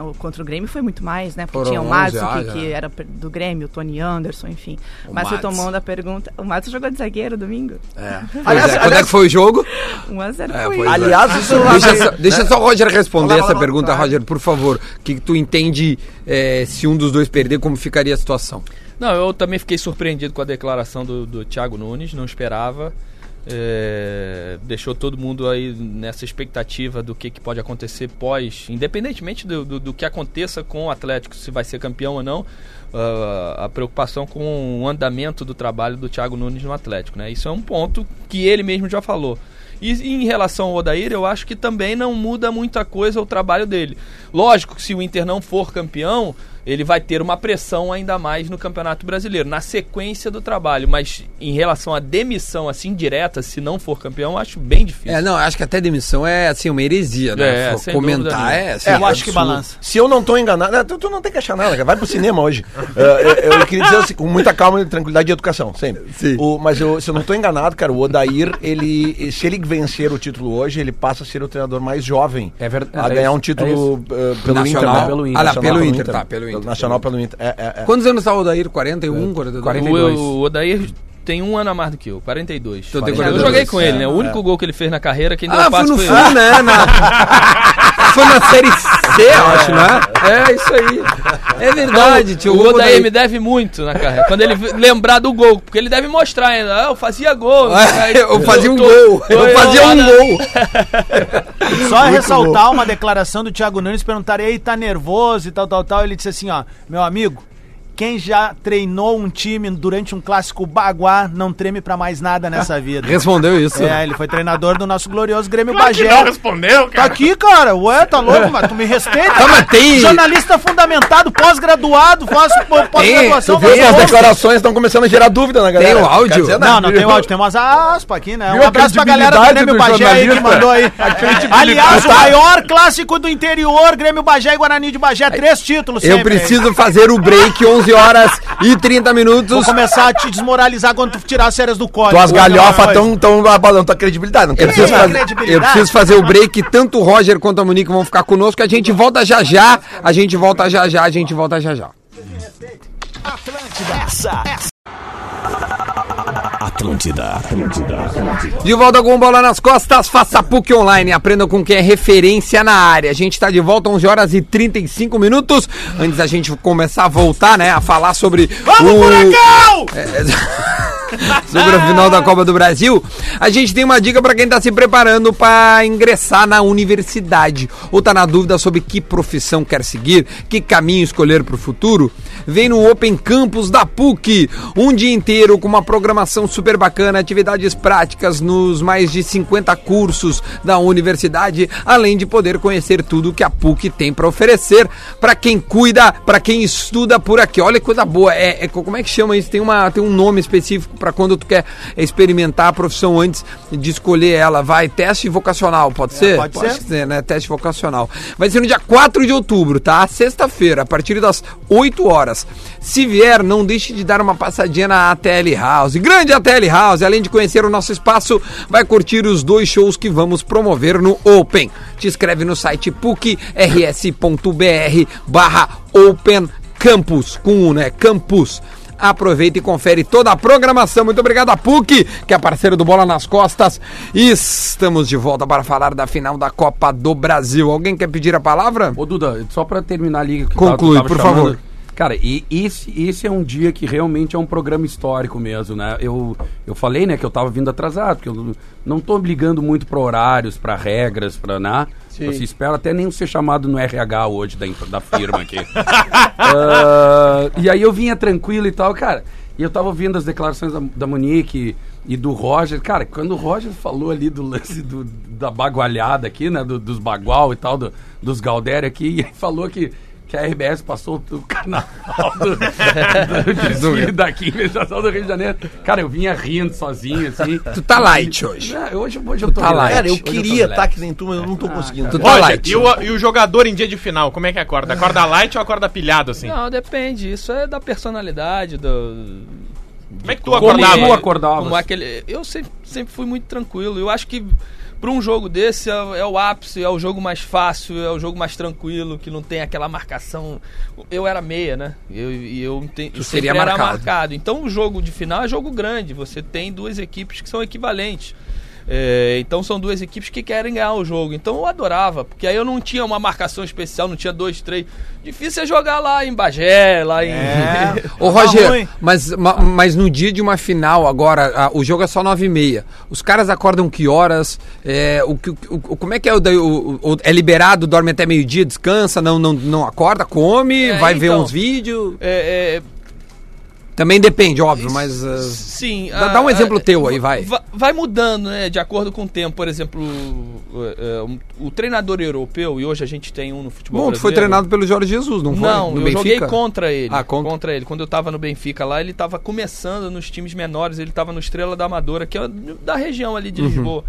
O- Contra o Grêmio foi muito mais, né? Porque Foram tinha o 11, Madison, ah, que, já. que era do Grêmio, o Tony Anderson, enfim. O Mas Madison. retomando a pergunta, o Madison jogou de zagueiro domingo? [laughs] Pois é, quando é que foi o jogo? [laughs] 1x0 É, foi. é. Aliás, isso Deixa só, deixa só o Roger responder Vai lá, essa vai lá, pergunta, vai. Roger, por favor. O que, que tu entende eh, se um dos dois perder, como ficaria a situação? Não, eu também fiquei surpreendido com a declaração do, do Thiago Nunes, não esperava. É, deixou todo mundo aí nessa expectativa do que, que pode acontecer pós, independentemente do, do, do que aconteça com o Atlético, se vai ser campeão ou não, ah, a preocupação com o andamento do trabalho do Thiago Nunes no Atlético. Né? Isso é um ponto que ele mesmo já falou. E em relação ao Odair, eu acho que também não muda muita coisa o trabalho dele. Lógico que se o Inter não for campeão, ele vai ter uma pressão ainda mais no Campeonato Brasileiro, na sequência do trabalho. Mas em relação à demissão assim direta, se não for campeão, eu acho bem difícil. É, não, acho que até demissão é assim, uma heresia, né? É, Comentar é assim, eu acho que balança. Se eu não tô enganado, né, tu, tu não tem que achar nada, cara. vai pro cinema hoje. Eh, [laughs] eu, eu queria dizer assim, com muita calma, tranquilidade e educação, sempre. Sim. O- mas eu- se eu não tô enganado, cara, o Odair, ele, se ele vencer o título hoje, ele passa a ser o treinador mais jovem É verdade, a é ganhar isso, um título eh, pelo Nacional. Inter. né? Pelo Inter. Ah, lá, pelo Inter, tá, pelo Inter. Nacional pelo Inter. É, é, é. Quantos anos tá o Odair? 41, 42? 42. O, o Odair tem um ano a mais do que eu, 42. Tu tem eu 42. joguei com ele, É, né? O único gol que ele fez na carreira, quem deu Ah, o foi passe no foi Flu, ele. né? [laughs] Na... foi na Série C, eu acho, né? É, isso aí. É verdade, tio. O Odair me deve muito na carreira. Quando ele lembrar do gol, porque ele deve mostrar ainda. Ah, eu fazia gol. Ah, eu fazia um tô- gol. tô Eu fazia um gol. Só ressaltar uma declaração do Thiago Nunes, perguntaram, ei, tá nervoso e tal, tal, tal. Ele disse assim, ó, meu amigo, quem já treinou um time durante um clássico baguá não treme pra mais nada nessa [laughs] vida. Respondeu isso. É, ele foi treinador do nosso glorioso Grêmio Claro que Bagé. não respondeu, Tá cara. aqui, cara. Ué, tá louco, mas tu me respeita. Tá, mas tem- Jornalista fundamentado, pós-graduado, pós-graduação. Faço as declarações estão começando a gerar dúvida na galera. Tem o áudio? Dizer, Não, não tem o áudio, tem umas aspas aqui, né? Viu Um a abraço pra galera do Grêmio do Bagé aí que mandou aí. Aliás, o Tá. maior clássico do interior, Grêmio Bagé e Guarani de Bagé, três títulos Eu sempre. preciso fazer o break, 11 horas e 30 Vou minutos. começar a te desmoralizar quando tu tirar as séries do código. Tuas galhofas estão tão abalando tua credibilidade. Não Eu preciso, fazer- eu preciso fazer o break, tanto o Roger quanto a Monique vão ficar conosco. A gente volta já já, a gente volta já já, a gente volta já já. Atlântida, Atlântida, Atlântida. De volta com bola nas costas, faça PUC Online, aprenda com quem é referência na área. A gente está de volta 11 horas e 35 minutos. Antes da gente começar a voltar, né, a falar sobre o [laughs] sobre a final da Copa do Brasil, a gente tem uma dica para quem está se preparando para ingressar na universidade ou está na dúvida sobre que profissão quer seguir, que caminho escolher para o futuro. Vem no Open Campus da PUC, um dia inteiro com uma programação super bacana, atividades práticas nos mais de 50 cursos da universidade, além de poder conhecer tudo que a PUC tem para oferecer para quem cuida, para quem estuda por aqui. Olha que coisa boa, é, é- como é que chama isso? Tem, uma, tem um nome específico para quando tu quer experimentar a profissão antes de escolher ela. Vai, teste vocacional, pode ser? pode ser. ser, né? Teste vocacional. Vai ser no dia 4 de outubro, tá? Sexta-feira, a partir das 8 horas. Se vier, não deixe de dar uma passadinha na ATL House. Grande ATL House, além de conhecer o nosso espaço, vai curtir os dois shows que vamos promover no Open. Te inscreve no site pucrs.br barra Open Campus, com um, né? Campus. Aproveita e confere toda a programação. Muito obrigado a PUC, que é parceiro do Bola nas Costas. E estamos de volta para falar da final da Copa do Brasil. Alguém quer pedir a palavra? Ô Duda, só pra terminar ali. que Conclui, por chamando- favor. Cara, e esse, esse é um dia que realmente é um programa histórico mesmo, né? Eu, eu falei, né, que eu tava vindo atrasado, porque eu não- tô ligando muito pra horários, pra regras, pra, né? Você espera até nem ser chamado no RH hoje da, da firma aqui. [laughs] Ah, E aí eu vinha tranquilo e tal, cara. E eu tava ouvindo as declarações da, da Monique e, e do Roger. Cara, quando o Roger falou ali do lance do, da bagualhada aqui, né? do- dos bagual e tal, do- dos Galdério aqui, [laughs] e falou que, que a RBS passou o carnaval do, do desfile daqui, investigação do Rio de Janeiro. Cara, eu vinha rindo sozinho, assim. Tu tá light hoje. É, hoje, hoje eu tô tá light. Cara, eu hoje queria estar que nem tu, mas eu não tô conseguindo. Tu tá Roger, light. e, o, e o jogador em dia de final, como é que acorda? Acorda light ou acorda pilhado, assim? Não, depende. Isso é da personalidade, do. Como é que tu como acordava? é- tu acordavas? como aquele, eu sempre, sempre fui muito tranquilo. Eu acho que para um jogo desse é, é o ápice, é o jogo mais fácil, é o jogo mais tranquilo, que não tem aquela marcação. Eu era meia, né? Eu, e eu sempre seria era marcado. marcado. Então o jogo de final é jogo grande. Você tem duas equipes que são equivalentes. É, então são duas equipes que querem ganhar o jogo. Então eu adorava, porque aí eu não tinha uma marcação especial, não tinha dois, três. Difícil é jogar lá em Bagé, lá em. É. [laughs] Ô, Tá Roger, ruim. mas, ma- mas no dia de uma final, agora, a- o jogo é só nove e meia. Os caras acordam que horas? É, o, que- o- o- como é que é o, daí, o- o- É liberado, dorme até meio-dia, descansa, não, não, não acorda, come, É, vai ver então. uns vídeos? É, é, Também depende, óbvio, mas... ah, Sim. Dá- a- dá um exemplo a- teu aí, vai. va- Vai mudando, né? De acordo com o tempo. Por exemplo, o, é, um- o treinador europeu, e hoje a gente tem um no futebol Bom, tu foi treinado pelo Jorge Jesus, não foi? Não, eu joguei Benfica? contra ele. Ah, contra. ele. Quando eu tava no Benfica lá, ele tava começando nos times menores, ele tava no Estrela da Amadora, que é da região ali Uhum. de Lisboa.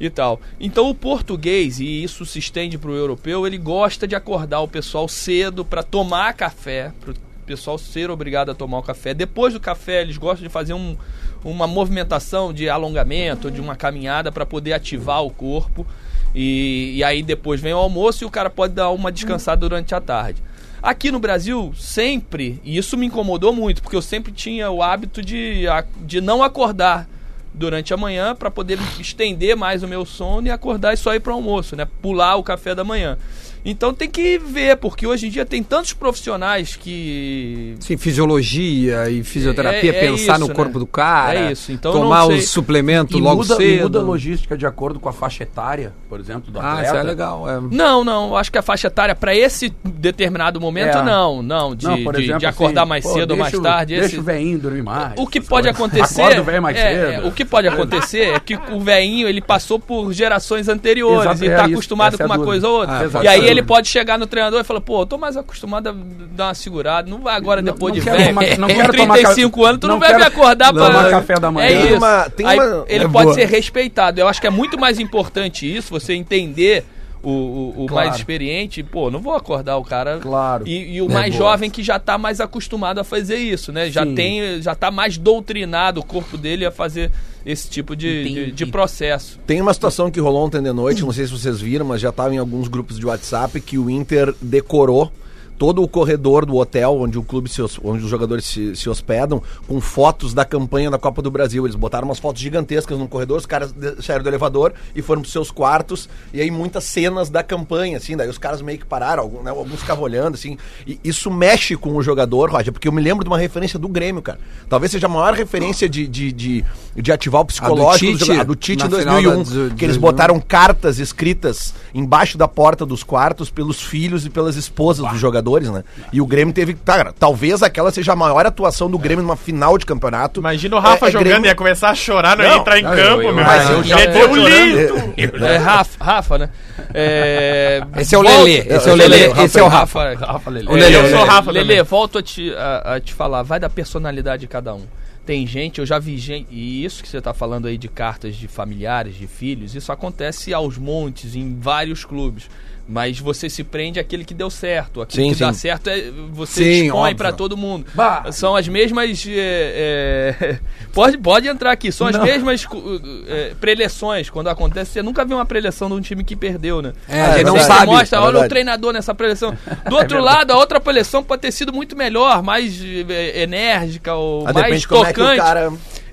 E tal. Então o português, e isso se estende pro europeu, ele gosta de acordar o pessoal cedo para tomar café, pro pessoal ser obrigado a tomar o café. Depois do café, eles gostam de fazer um- uma movimentação de alongamento, de uma caminhada para poder ativar o corpo. E, e aí depois vem o almoço e o cara pode dar uma descansada durante a tarde. Aqui no Brasil, sempre, e isso me incomodou muito, porque eu sempre tinha o hábito de, de não acordar durante a manhã para poder estender mais o meu sono e acordar e só ir para o almoço, né? Pular o café da manhã. Então tem que ver, porque hoje em dia tem tantos profissionais que Sim, fisiologia e fisioterapia, É- é pensar isso, no corpo né? do cara. É isso, então tomar os suplementos E logo muda, cedo. muda a logística de acordo com a faixa etária, por exemplo, do Ah, atleta. isso é legal. É. Não, não, eu acho que a faixa etária para esse determinado momento É. não, não, de, Não, por de- exemplo, de acordar assim, mais pô, cedo ou mais o- tarde. Deixa esse- o velhinho dormir mais. O que pode coisas. acontecer. Acorda o velho mais é, cedo. é, o que pode acontecer é que o velhinho ele passou por gerações anteriores Exato, e é tá isso, acostumado com uma dúvida. coisa ou outra. Ah, e aí a ele pode chegar no treinador e falar: pô, eu tô mais acostumado a dar uma segurada. Não vai agora Não- depois não de quero velho. tomar- não Com [laughs] quero tomar 35 ca- anos, tu não, não vai me quero acordar tomar pra. café da manhã. É Tem isso. uma- tem Aí uma- ele é pode boa. ser respeitado. Eu acho que é muito mais importante isso, você entender. O, o- o Claro. mais experiente, pô, não vou acordar o cara. Claro. E, e o mais boa. jovem que já tá mais acostumado a fazer isso, né? Já Sim. tem, já tá mais doutrinado o corpo dele a fazer esse tipo de, de, de processo. Tem uma situação que rolou ontem de noite, não sei se vocês viram, mas já estava em alguns grupos de WhatsApp que o Inter decorou todo o corredor do hotel onde o clube se, onde os jogadores se, se hospedam com fotos da campanha da Copa do Brasil. Eles botaram umas fotos gigantescas no corredor, os caras saíram do elevador e foram pros seus quartos. E aí muitas cenas da campanha, assim, daí os caras meio que pararam, algum- né, alguns ficavam olhando, assim, e isso mexe com o jogador, Roger, porque eu me lembro de uma referência do Grêmio, cara. Talvez seja a maior referência de, de, de, de ativar o psicológico Tite, a do Tite em na final 2001, da- de- que eles botaram cartas escritas embaixo da porta dos quartos pelos filhos e pelas esposas dos jogadores, né? E o Grêmio teve, tá, cara, talvez aquela seja a maior atuação do Grêmio numa final de campeonato. Imagina o Rafa É- é jogando Grêmio- e ia começar a chorar, não, ia Não, entrar em não, campo, eu- eu- meu. mas eu já Meteu tô o lindo. É Rafa, Rafa né? É, [laughs] Esse é o Lelê, esse é o Lelê, esse é o Rafa. Rafa Lelê. O Lelê, eu o sou Lelê. Rafa Lelê, volto a te, a, a te falar, vai da personalidade de cada um. Tem gente, eu já vi gente, e isso que você está falando aí de cartas de familiares, de filhos, isso acontece aos montes, em vários clubes. Mas você se prende àquele que deu certo. Aquele Sim, que dá sim. certo, é, você Sim, expõe para todo mundo. Bah. São as mesmas. é, é, [laughs] pode, pode entrar aqui, são as Não. mesmas é, preleções. Quando acontece, você nunca viu uma preleção de um time que perdeu, né? É, a gente não Você sabe. mostra, é olha o treinador nessa preleção. [laughs] Do outro lado, a outra preleção pode ter sido muito melhor, mais enérgica ou Ah, mais é tocante.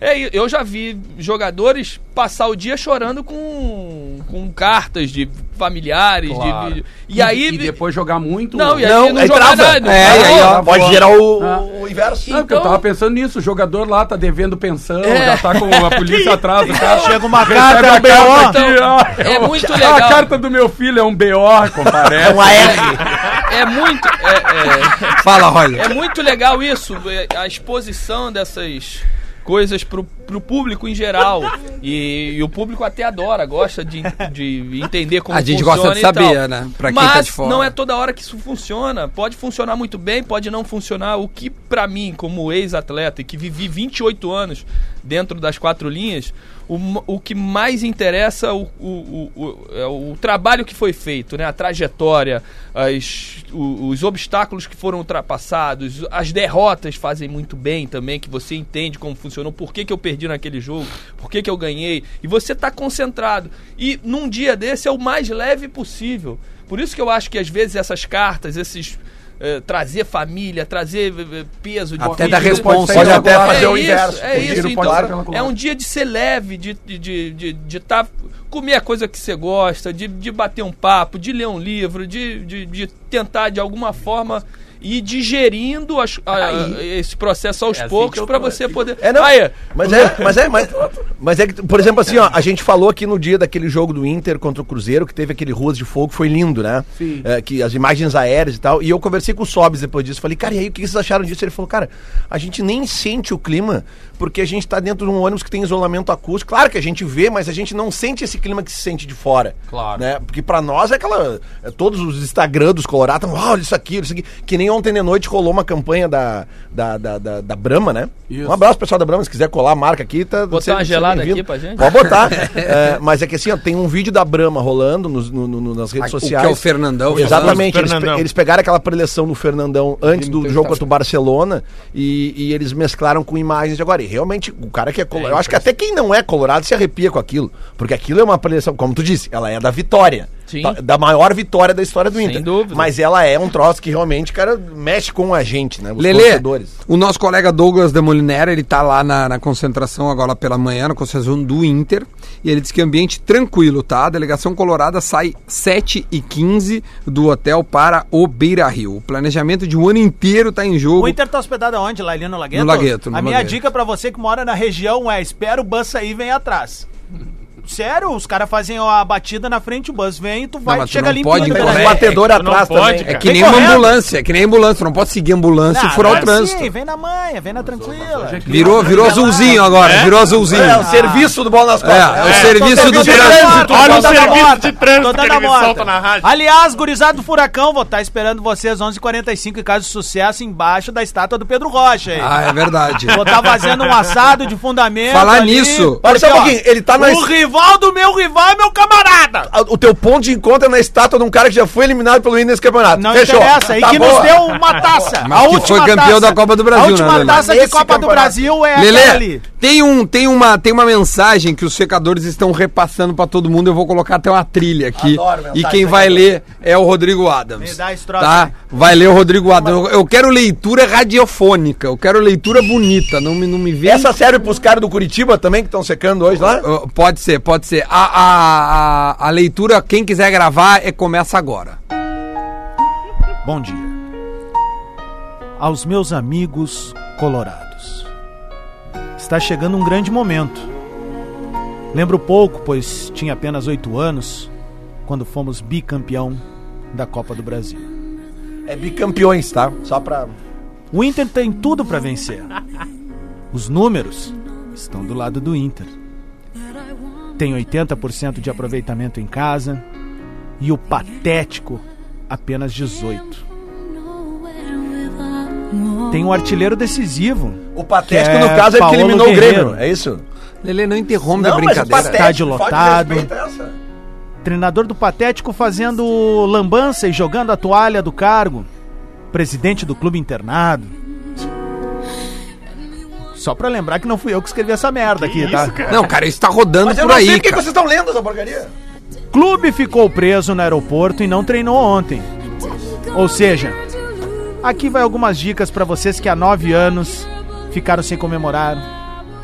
É, eu já vi jogadores passar o dia chorando com, com cartas de familiares, Claro. de vídeo. E, aí. E depois jogar muito. Não, e aí Não, não, aí jogar nada. É, Travou. aí, ó, pode gerar o, Ah. o inverso. Não, porque eu Então- tava pensando nisso, o jogador lá tá devendo pensão, É. já tá com a polícia [laughs] atrás do cara. Chega uma carta, é um BO. ó. É muito legal. A carta do meu filho é um BO, comparece. É um AR. É muito. É, é- Fala, Roger. É muito legal isso, é, a exposição dessas coisas pro, pro público em geral. E, e o público até adora, gosta de, de entender como A gente funciona gosta de saber, né? Pra quem Mas tá de fora. não é toda hora que isso funciona. Pode funcionar muito bem, pode não funcionar. O que pra mim, como ex-atleta e que vivi 28 anos dentro das quatro linhas, o, o que mais interessa o, o, o, o- é o trabalho que foi feito, né? A trajetória, as, o- os obstáculos que foram ultrapassados, as derrotas fazem muito bem também, que você entende como funcionou, por que, que eu perdi naquele jogo, por que, que eu ganhei, e você está concentrado. E num dia desse é o mais leve possível. Por isso que eu acho que às vezes essas cartas, esses. eh, trazer família, trazer eh, eh, peso de Até da responsa. Pode até É fazer o isso, inverso. É isso, giro então, pode- é um dia de ser leve, de de, de, de, de tá, comer a coisa que você gosta, de, de bater um papo, de ler um livro, de, de, de tentar de alguma forma ir digerindo as- a- esse processo aos É assim poucos para você poder. É, não. Aí, Mas é, [laughs] mas é, mas, mas é que, por exemplo, assim, ó, a gente falou aqui no dia daquele jogo do Inter contra o Cruzeiro, que teve aquele Ruas de Fogo, foi lindo, né? Sim. É, que as imagens aéreas e tal. E eu conversei com o Sobs depois disso. Falei, cara, e aí o que vocês acharam disso? Ele falou, cara, a gente nem sente o clima, porque a gente tá dentro de um ônibus que tem isolamento acústico. Claro que a gente vê, mas a gente não sente esse clima que se sente de fora. Claro. Né? Porque pra nós é aquela. é, todos os Instagram dos Colorados, "Ah, olha isso aqui, olha isso aqui. Que nem ontem de noite rolou uma campanha da, da, da, da, da Brahma, né? Isso. Um abraço, pessoal da Brahma, se quiser colar a marca aqui, tá. Botar você- uma gelada aqui pra gente? Pode botar. [laughs] É, mas é que assim, ó, tem um vídeo da Brahma rolando nos- no- no- nas redes O que sociais. é o Fernandão. Exatamente, eles, Fernandão. eles pegaram aquela preleção do Fernandão antes do Muito jogo contra o Barcelona e, e eles mesclaram com imagens de agora. E realmente, o cara que é colorado, eu acho que até quem não é colorado se arrepia com aquilo, porque aquilo é uma preleção, como tu disse, ela é da vitória. Sim. Da, da maior vitória da história do Sem Inter. dúvida. Mas ela é um troço que realmente, cara, mexe com a gente, né? Os Lelê, torcedores. o nosso colega Douglas de Molinera, ele tá lá na, na concentração agora pela manhã, na concentração do Inter, e ele diz que ambiente tranquilo, tá? A delegação colorada sai 7 e 15 do hotel para o Beira Rio. O planejamento de um ano inteiro tá em jogo. O Inter tá hospedado aonde? Lá ali no Lagueto? No Lagueto, no A minha Lagueto. dica pra você que mora na região é espera o bus sair e vem atrás. Sério, os caras fazem a batida na frente, o bus vem e tu vai, mas tu chega não limpinho. pode Tem correr. É, não atrás pode, também. É que nem uma ambulância, é que nem ambulância, tu não pode seguir a ambulância Não, e furar o trânsito. Sim, vem na manha, vem na tranquila. Virou, virou azulzinho agora, virou azulzinho. É, o serviço do bola nas É, costas. é o serviço do trânsito. Olha o Tô dando a serviço de trânsito tô que dando ele solta na rádio. Aliás, gurizado do Furacão, vou estar esperando vocês 11h45 em caso de sucesso embaixo da estátua do Pedro Rocha. aí. Ah, é verdade. Vou estar fazendo um assado de [laughs] fundamento. Falar ali, nisso- Olha só um pouquinho, ele tá na. O rival do meu rival é meu camarada. O teu ponto de encontro é na estátua de um cara que já foi eliminado pelo Inter nesse campeonato. Não Fechou. interessa, e Tá que boa. nos deu uma taça. Mas que foi campeão da Copa do Brasil, A né, última Lelê? taça de Copa do campeonato. Brasil é Lelê, ali. tem, um, tem, uma, tem uma mensagem que os secadores estão repassando pra todo mundo. Eu vou colocar até uma trilha aqui. Adoro e quem vai ler é o Rodrigo Adams. Me dá esse troço tá? Vai ler o Rodrigo Adams. Eu, eu quero leitura radiofônica. Eu quero leitura bonita. Não me, não me vê. Essa serve pros caras do Curitiba também que estão secando hoje lá? Pode ser, pode ser. A, a, a, a leitura, quem quiser gravar, é começa agora. Bom dia. Aos meus amigos colorados. Está chegando um grande momento. Lembro pouco, pois tinha apenas oito anos, quando fomos bicampeão da Copa do Brasil. É bicampeões, tá? Só pra. O Inter tem tudo para vencer. Os números estão do lado do Inter. Tem 80% de aproveitamento em casa e o patético apenas 18. Tem um artilheiro decisivo. O Patético, Que no é caso, é que Paulo eliminou Guerreiro. o Grêmio. É isso? Lele, não interrompe a mas o brincadeira. Patético, Estádio lotado. é. Treinador do Patético fazendo lambança e jogando a toalha do cargo. Presidente do clube internado. Só pra lembrar que não fui eu que escrevi essa merda aqui, tá? Não, cara, isso tá rodando Mas eu por não aí, sei por que cara. vocês estão lendo essa porcaria. Clube ficou preso no aeroporto e não treinou ontem. Ou seja, aqui vai algumas dicas pra vocês que há nove anos ficaram sem comemorar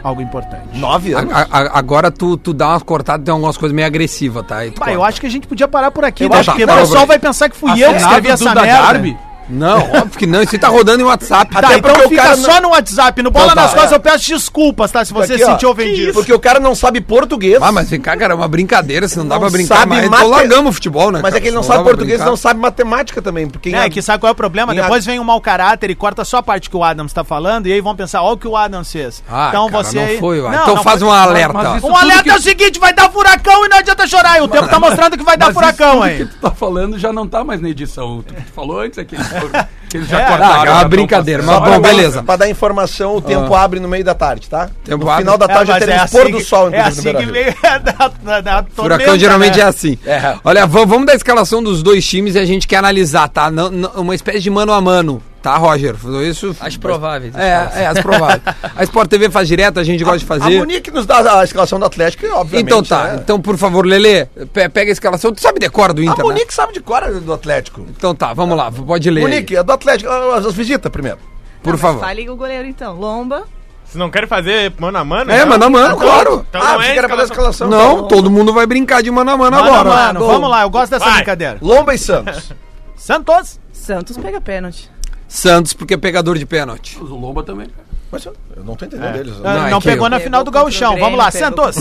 algo importante. Nove anos. A- a- agora tu, tu dá umas cortadas, tem algumas coisas meio agressivas, tá? Aí tu Bah, eu corta. acho que a gente podia parar por aqui, Eu né? acho Porque que o tá, pessoal Bruno. vai pensar que fui eu que escrevi essa Duda merda. Garbi? Não, óbvio que não. Isso aí tá rodando em WhatsApp. Tá, Até então porque o fica cara só no WhatsApp. No Bola Então tá, nas Costas é. eu peço desculpas, tá? Se você Aqui, se sentiu ofendido. Porque o cara não sabe português. Ah, mas vem cá, cara, é uma brincadeira, se não dá Não pra brincar sabe mais. mate- Então largamos o futebol, né? Mas cara? é que ele não Se sabe dá português, brincar. não sabe matemática também. Porque É, que sabe qual é o problema? em Depois vem o mau caráter e corta só a parte que o Adams tá falando e aí vão pensar, ó o que o Adams fez. Ah, então cara, você não aí- foi. Não, Então não faz um alerta. Um alerta é o seguinte, vai dar furacão e não adianta chorar. E o tempo tá mostrando que vai dar furacão aí. que tu tá falando já não tá mais na edição. Tu tu falou antes aqui. Eles foram- que eles já É, cortaram. ah, é uma já brincadeira, mas bom, beleza. Pra dar informação, o tempo abre no meio da tarde, tá? Tempo no abre. final da tarde já mas teremos é pôr assim do que- sol, É assim que veio [laughs] da, da, da Furacão geralmente né? é assim. É. Olha, va- vamos dar a escalação dos dois times e a gente quer analisar, tá? Não- não- uma espécie de mano a mano, tá, Roger? Isso. As prováveis. É, é, as prováveis. a Sport TV faz direto, a gente gosta de A fazer. Monique nos dá a escalação do Atlético, obviamente. Então tá, né? então por favor, Lele, pe- pega a escalação. Tu sabe decora do A Inter, né? Monique sabe de cor do Atlético. Então tá, vamos lá, pode ler. Monique, a do Atlético. As, as visitas primeiro. por Não, favor. Fale o goleiro então. Lomba. Vocês não querem fazer mano a mano? É, então? mano a mano, Então- claro. Então ah, não você é quer fazer a escalação. escalação? Não, todo mundo vai brincar de mano a mano, Mano, agora. mano, vamos lá, eu gosto dessa Vai. brincadeira. Lomba e Santos. [laughs] Santos. Santos pega pênalti. Santos, porque é pegador de pênalti. O Lomba também. Mas eu não tô entendendo deles. Ah, Não, Não, é que pegou eu- na final do Gauchão. Vamos lá, Santos.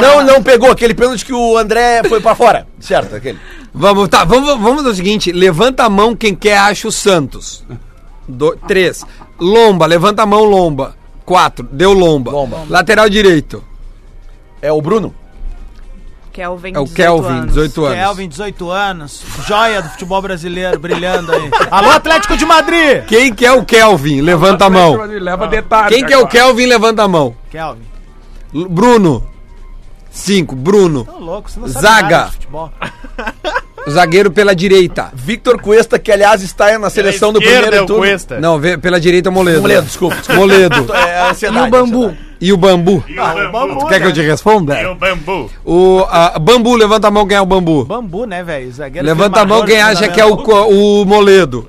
Não, não pegou aquele pênalti que o André foi pra fora. Certo, aquele. Vamos, tá, vamos, vamos fazer o seguinte: levanta a mão quem quer, acha o Santos. Do, três. Lomba, levanta a mão, Lomba. Quatro, deu Lomba. Lomba. Lateral direito. É o Bruno? Kelvin, É o 18 Kelvin, anos. 18 anos. Kelvin, 18 anos. Joia do futebol brasileiro, brilhando aí. Alô, Atlético de Madrid. Quem que é o Kelvin? Levanta a mão. Leva detalhe. Quem que é o Kelvin? Levanta a mão. Kelvin. L- Bruno. Cinco, Bruno. Tô louco, você não sabe Zaga. nada de futebol. [laughs] Zagueiro pela direita. Victor Cuesta, que aliás está na seleção do Esquerda é primeiro o turno. Cuesta. Não, pela direita, Moledo. Moledo, desculpa. desculpa. Moledo. É, E o bambu. E o bambu. E o bambu. Quer que eu te responda? E o bambu. O a, bambu, levanta a mão quem é o bambu. Bambu, né, velho? Zagueiro Levanta a mão quem acha que é o, o Moledo.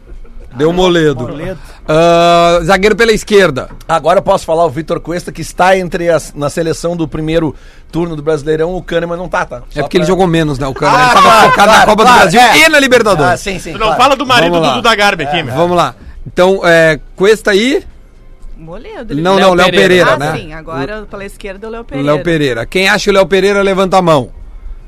Deu Moledo. Moledo. Ah, zagueiro pela esquerda. Agora eu posso falar o Victor Cuesta, que está entre as, na seleção do primeiro turno do Brasileirão. O Kahneman não tá, tá? É porque ele jogou menos, né? O cara Ah, ele tava claro, focado na claro, Copa claro, do Brasil é. e na Libertadores. Ah, sim, sim. Tu não claro. fala do marido do. Duda Garbi aqui, meu. Vamos lá. Então, é, Cuesta aí. Moledo. Não, Léo não, Léo Pereira. Pereira, ah, né? sim. Agora pela esquerda o Léo Pereira. Léo Pereira. Quem acha o Léo Pereira, levanta a mão.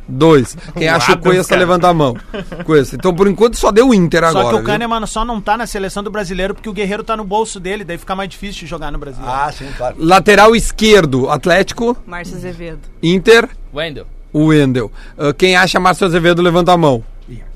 Dois. [laughs] Quem O acha o Cuesta, levanta a mão. Cuesta. Então, por enquanto, só deu o Inter Só agora. que o? Kahneman só não tá na seleção do brasileiro porque o Guerreiro tá no bolso dele, daí fica mais difícil de jogar no Brasil. Ah, sim, claro. Lateral esquerdo, Atlético, Márcio Azevedo. Inter, Wendel. o Wendel. Ah, quem acha Márcio Azevedo, levanta a mão.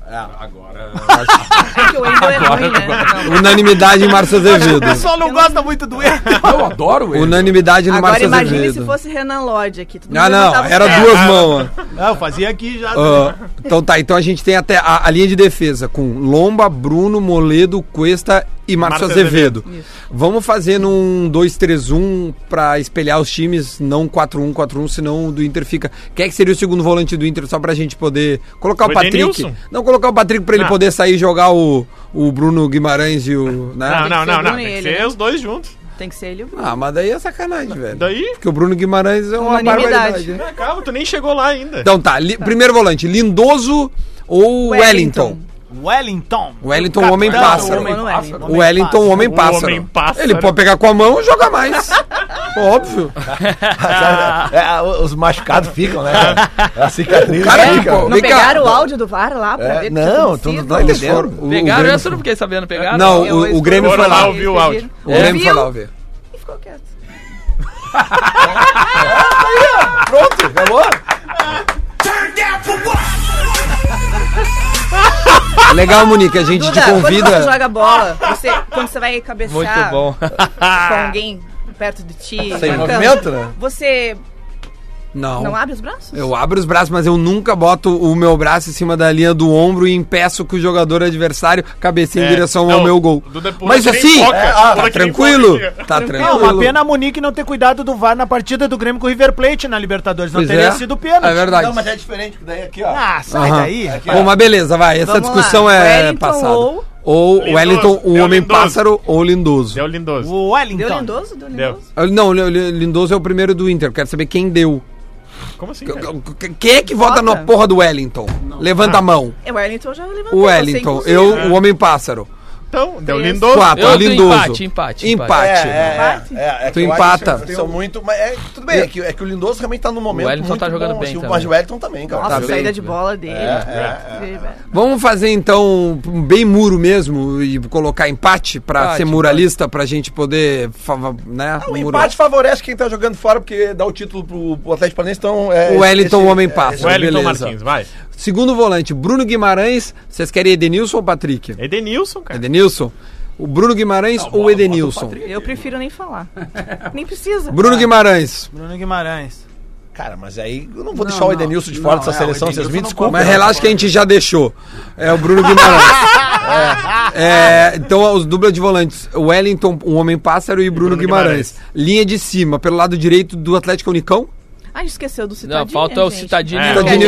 É [laughs] o Wendel é ruim, né? Unanimidade em Márcio O Azevedo. pessoal não gosta muito do ele. [laughs] Eu adoro ele. Unanimidade no Agora Márcio imagine Azevedo. se fosse Renan Lodge aqui. todo Ah, não, era pés. duas mãos. ó. Não, eu fazia aqui já. Ah, então tá, então a gente tem até a, a linha de defesa com Lomba, Bruno, Moledo, Cuesta e Márcio Azevedo. Isso. Vamos fazer num 2-3-1 pra espelhar os times, não 4-1, 4-1, senão o do Inter fica. Quem é que seria o segundo volante do Inter, só pra gente poder colocar o, O Patrick? Edenilson. Não, colocar o Patrick pra ele Não. poder sair e jogar o, o Bruno Guimarães e o. Né? Não, não, não, não. Tem que ser né? os dois juntos. Tem que ser ele. e o Bruno. Ah, mas daí é sacanagem, velho. Daí. Porque o Bruno Guimarães é uma barbaridade. né? Ah, calma, tu nem chegou lá ainda. Então tá, li- primeiro volante, Lindoso ou Wellington? Wellington. Wellington, Capitão, homem pássaro. homem pássaro. O Wellington, homem O pássaro. homem pássaro. Ele pode pegar com a mão e jogar mais. [laughs] Óbvio. É, os machucados ficam, né? cara? [laughs] A cicatriz cara, fica. tipo, Não pegaram o áudio do VAR lá pra É, ver? não, tu não tá Eles entendendo. foram. O, Pegaram? o Grêmio, eu não fiquei sabendo. Pegaram? Não, o, o estou- Grêmio foi lá ouvir o áudio. O Grêmio foi Ouviu lá ver. E ficou quieto. [laughs] Pronto, acabou? Legal, Monique, a gente Duda, te quando você convida. joga bola, você, quando você vai cabecear Muito bom. com alguém perto de ti, Sem marcando, movimento, né? você Não. não abre os braços? Eu abro os braços, mas eu nunca boto o meu braço em cima da linha do ombro e impeço que o jogador adversário cabeceie em É, direção não, ao meu gol. Mas assim, foca, é, ah, tá tranquilo. Tá Não, tranquilo. uma pena a Monique não ter cuidado do VAR na partida do Grêmio com o River Plate na Libertadores. Não Pois teria é. sido pênalti. É verdade. Não, mas é diferente, que daí aqui, ó. Ah, sai daí. Bom, mas beleza, vai. Essa Vamos discussão lá. é Wellington passada. ou- ou Lindoso, Wellington, o deu Homem Lindoso. Pássaro ou Lindoso. Deu lindoso. O Wellington. Deu lindoso? Deu Deu. lindoso? Ah, Não, Li- Li- Lindoso é o primeiro do Inter. Quero saber quem deu. Como assim? cara? Quem é que vota Vota. na porra do Wellington? Levanta a mão. É, O Wellington já levantou. O Wellington, eu, o Homem Pássaro. Então, deu lindoso. Quatro, Eu Lindoso. empate, empate, Empate. É, é, Empate? é, é, é Tu acho empata. São muito. Mas é, tudo bem, é que, é que o Lindoso realmente tá no momento. O Wellington muito tá jogando bom, bem assim. Mas o Wellington também, cara. Nossa, Tá a saída bem. de bola dele. é, Vamos fazer então um bem muro mesmo e colocar empate pra Empate, ser muralista pra gente poder, né? O mura- empate favorece quem tá jogando fora, porque dá o título pro, pro Atlético Paranaense, então... É, O Wellington, o homem é, passa. Wellington beleza. Martins, vai. Segundo volante, Bruno Guimarães. Vocês querem Edenilson ou Patrick? Edenilson, cara. Edenilson? O Bruno Guimarães ou o Edenilson? Eu prefiro nem falar. nem precisa. Bruno Guimarães. Bruno Guimarães. Cara, mas aí eu não vou Não, deixar o não. Edenilson de fora Não, dessa é, o seleção, vocês me não desculpem. Mas relaxa que a gente já deixou. É o Bruno Guimarães. [laughs] É, então, os dupla de volantes: o Wellington, o Homem Pássaro e Bruno, Bruno Guimarães. Linha de cima, pelo lado direito do Atlético Unicão. Ah, esqueceu do Citadinho. Não, falta o gente. Citadinho. É. e Citadinho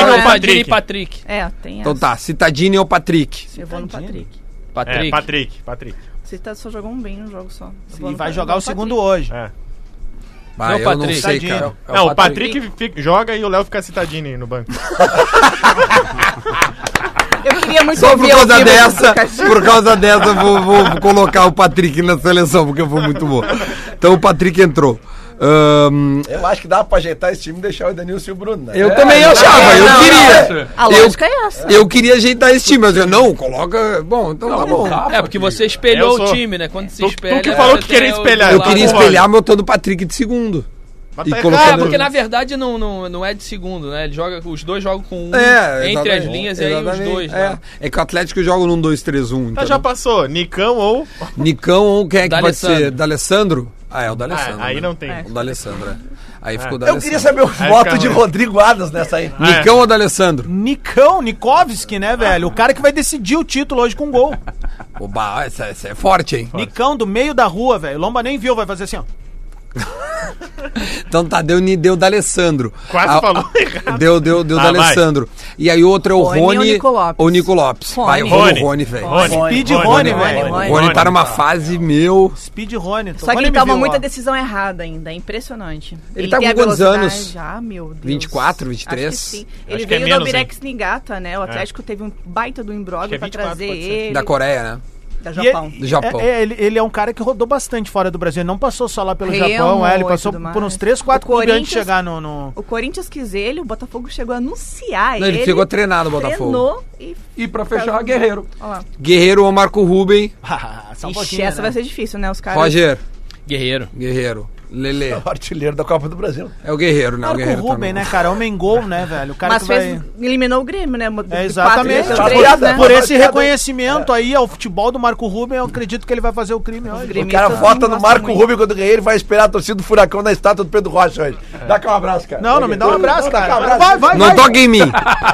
eu- ou e Patrick? Patrick. É, tem Então essa. tá, Citadini ou Patrick? Eu vou no Patrick. Patrick. É, Patrick, Patrick. Você tá, só jogou um bem no jogo só. E vai jogar o segundo hoje. É. Ah, Não, eu Patrick. não sei, cara. É o não, o Patrick. Patrick fica- joga e o Léo fica citadinho no banco. [laughs] Eu queria muito Só por causa dessa, por causa dessa, eu vou, vou colocar o Patrick na seleção, porque foi muito bom. Então o Patrick entrou. Ahn, Eu acho que dá pra ajeitar esse time e deixar o Edenilson e o Bruno, né? eu também achava, eu não, queria. A Eu- lógica é essa. Eu queria ajeitar esse time, mas eu não, coloca. Bom, então tá bom. É, porque você espelhou Eu sou- o time, né? Quando se Tu- tu espelha. que falou você que queria o- espelhar, Eu queria Tá bom, espelhar botando o Patrick de segundo. Mas E tá colocando- Ah, porque na verdade não, não, não é de segundo, né? Ele joga, os dois jogam com um É, entre as linhas e aí os dois. É, né? é que o Atlético joga num 2-3-1. Tá, já passou. Nicão ou. [laughs] Nicão ou quem é que pode D'Alessandro. ser? D'Alessandro? Ah, é o D'Alessandro. Ah, aí né? não tem. É. O D'Alessandro, é. Aí ficou o Eu queria saber votos fica de. Rodrigo Adams nessa aí. Nicão ou D'Alessandro? Nicão, Nikovski, né, velho? O cara que vai decidir o título hoje com gol. Oba, essa, essa é forte, hein? Nicão do meio da rua, velho. Lomba nem viu, vai fazer assim, ó. Então tá, deu, deu D'Alessandro. Quase Ah, falou errado. Deu, deu, deu Ah, D'Alessandro. E aí o outro é o Rony ou Rony. Nico Lopes? Ou Nico Lopes. Rony. Vai, Rony. Rony, velho. Speed Rony, Rony, Rony, velho. Rony. O Rony tá numa fase, meu. Speed Rony. Só que Rony ele toma muita ó. decisão errada ainda, é impressionante. Ele tá tem com a quantos anos? Ah, meu Deus. 24, 23? Acho que sim. Ele Acho é veio do menos, Albirex Nigata, né? O Atlético teve um baita do que imbróglio é pra 24, trazer ele. Da Coreia, né? Da E Japão. ele- Do Japão. É, é, ele, ele é um cara que rodou bastante fora do Brasil. Ele não passou só lá pelo Remo Japão, é, ele passou por uns 3, 4 O clubes antes de Corinthians- chegar no. no- O Corinthians quis ele, o Botafogo chegou a anunciar Não, ele chegou a treinar no Botafogo. Treinou e... E pra fechar, Guerreiro. Guerreiro ou Marco Ruben. [laughs] Só um Ixi, essa né? vai ser difícil, né? Os caras... Roger. Guerreiro. Guerreiro. Lele. O [laughs] artilheiro da Copa do Brasil. É o Guerreiro, né? O Marco Guerreiro tá Ruben, no- né, cara? Homem gol, né, velho? O cara Mas que fez, vai... eliminou o Grêmio, né? De É, exatamente. quatro, Tá três, né? Por Tá esse piada. reconhecimento aí ao futebol do Marco Ruben, eu acredito que ele vai fazer o crime hoje. O cara vota no Marco muito. Rubio quando ganhar, ele vai esperar a torcida do Furacão na estátua do Pedro Rocha hoje. Dá cá um abraço, cara. Não, não me dá um abraço, cara. um abraço. Vai, vai, Não toque em mim.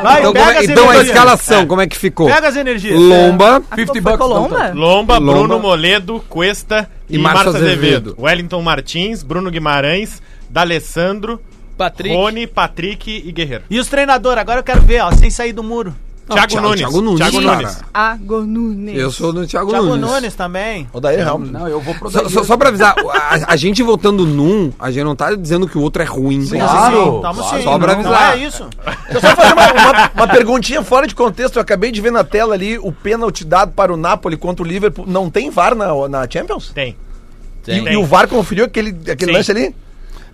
Vai, então, é- as então a escalação, como é que ficou? Pega as energias. Lomba. Ah, 50 foi bucks? Lomba, Lomba. Bruno Moledo, Cuesta E e, Márcio Azevedo. Azevedo. Wellington Martins, Bruno Guimarães, D'Alessandro, Patrick. Rony, Patrick e Guerreiro. E os treinadores, agora eu quero ver, ó, sem sair do muro. Thiago, Thiago- Nunes. Thiago Nunes, Thiago cara. Nunes. Ago Nunes. Eu sou do Thiago, Thiago Nunes. Nunes, também. O Daí Helmut. Não, eu vou pro Só, só, só pra avisar, a, a gente votando num, a gente não tá dizendo que o outro é ruim. Claro, Tamo claro, sim. só pra não avisar. é isso. Eu só fazer uma, uma- uma perguntinha fora de contexto. Eu acabei de ver na tela ali o pênalti dado para o Napoli contra o Liverpool. Não tem VAR na, na Champions? Tem. Tem. E, e o VAR conferiu aquele, aquele Sim. lance ali?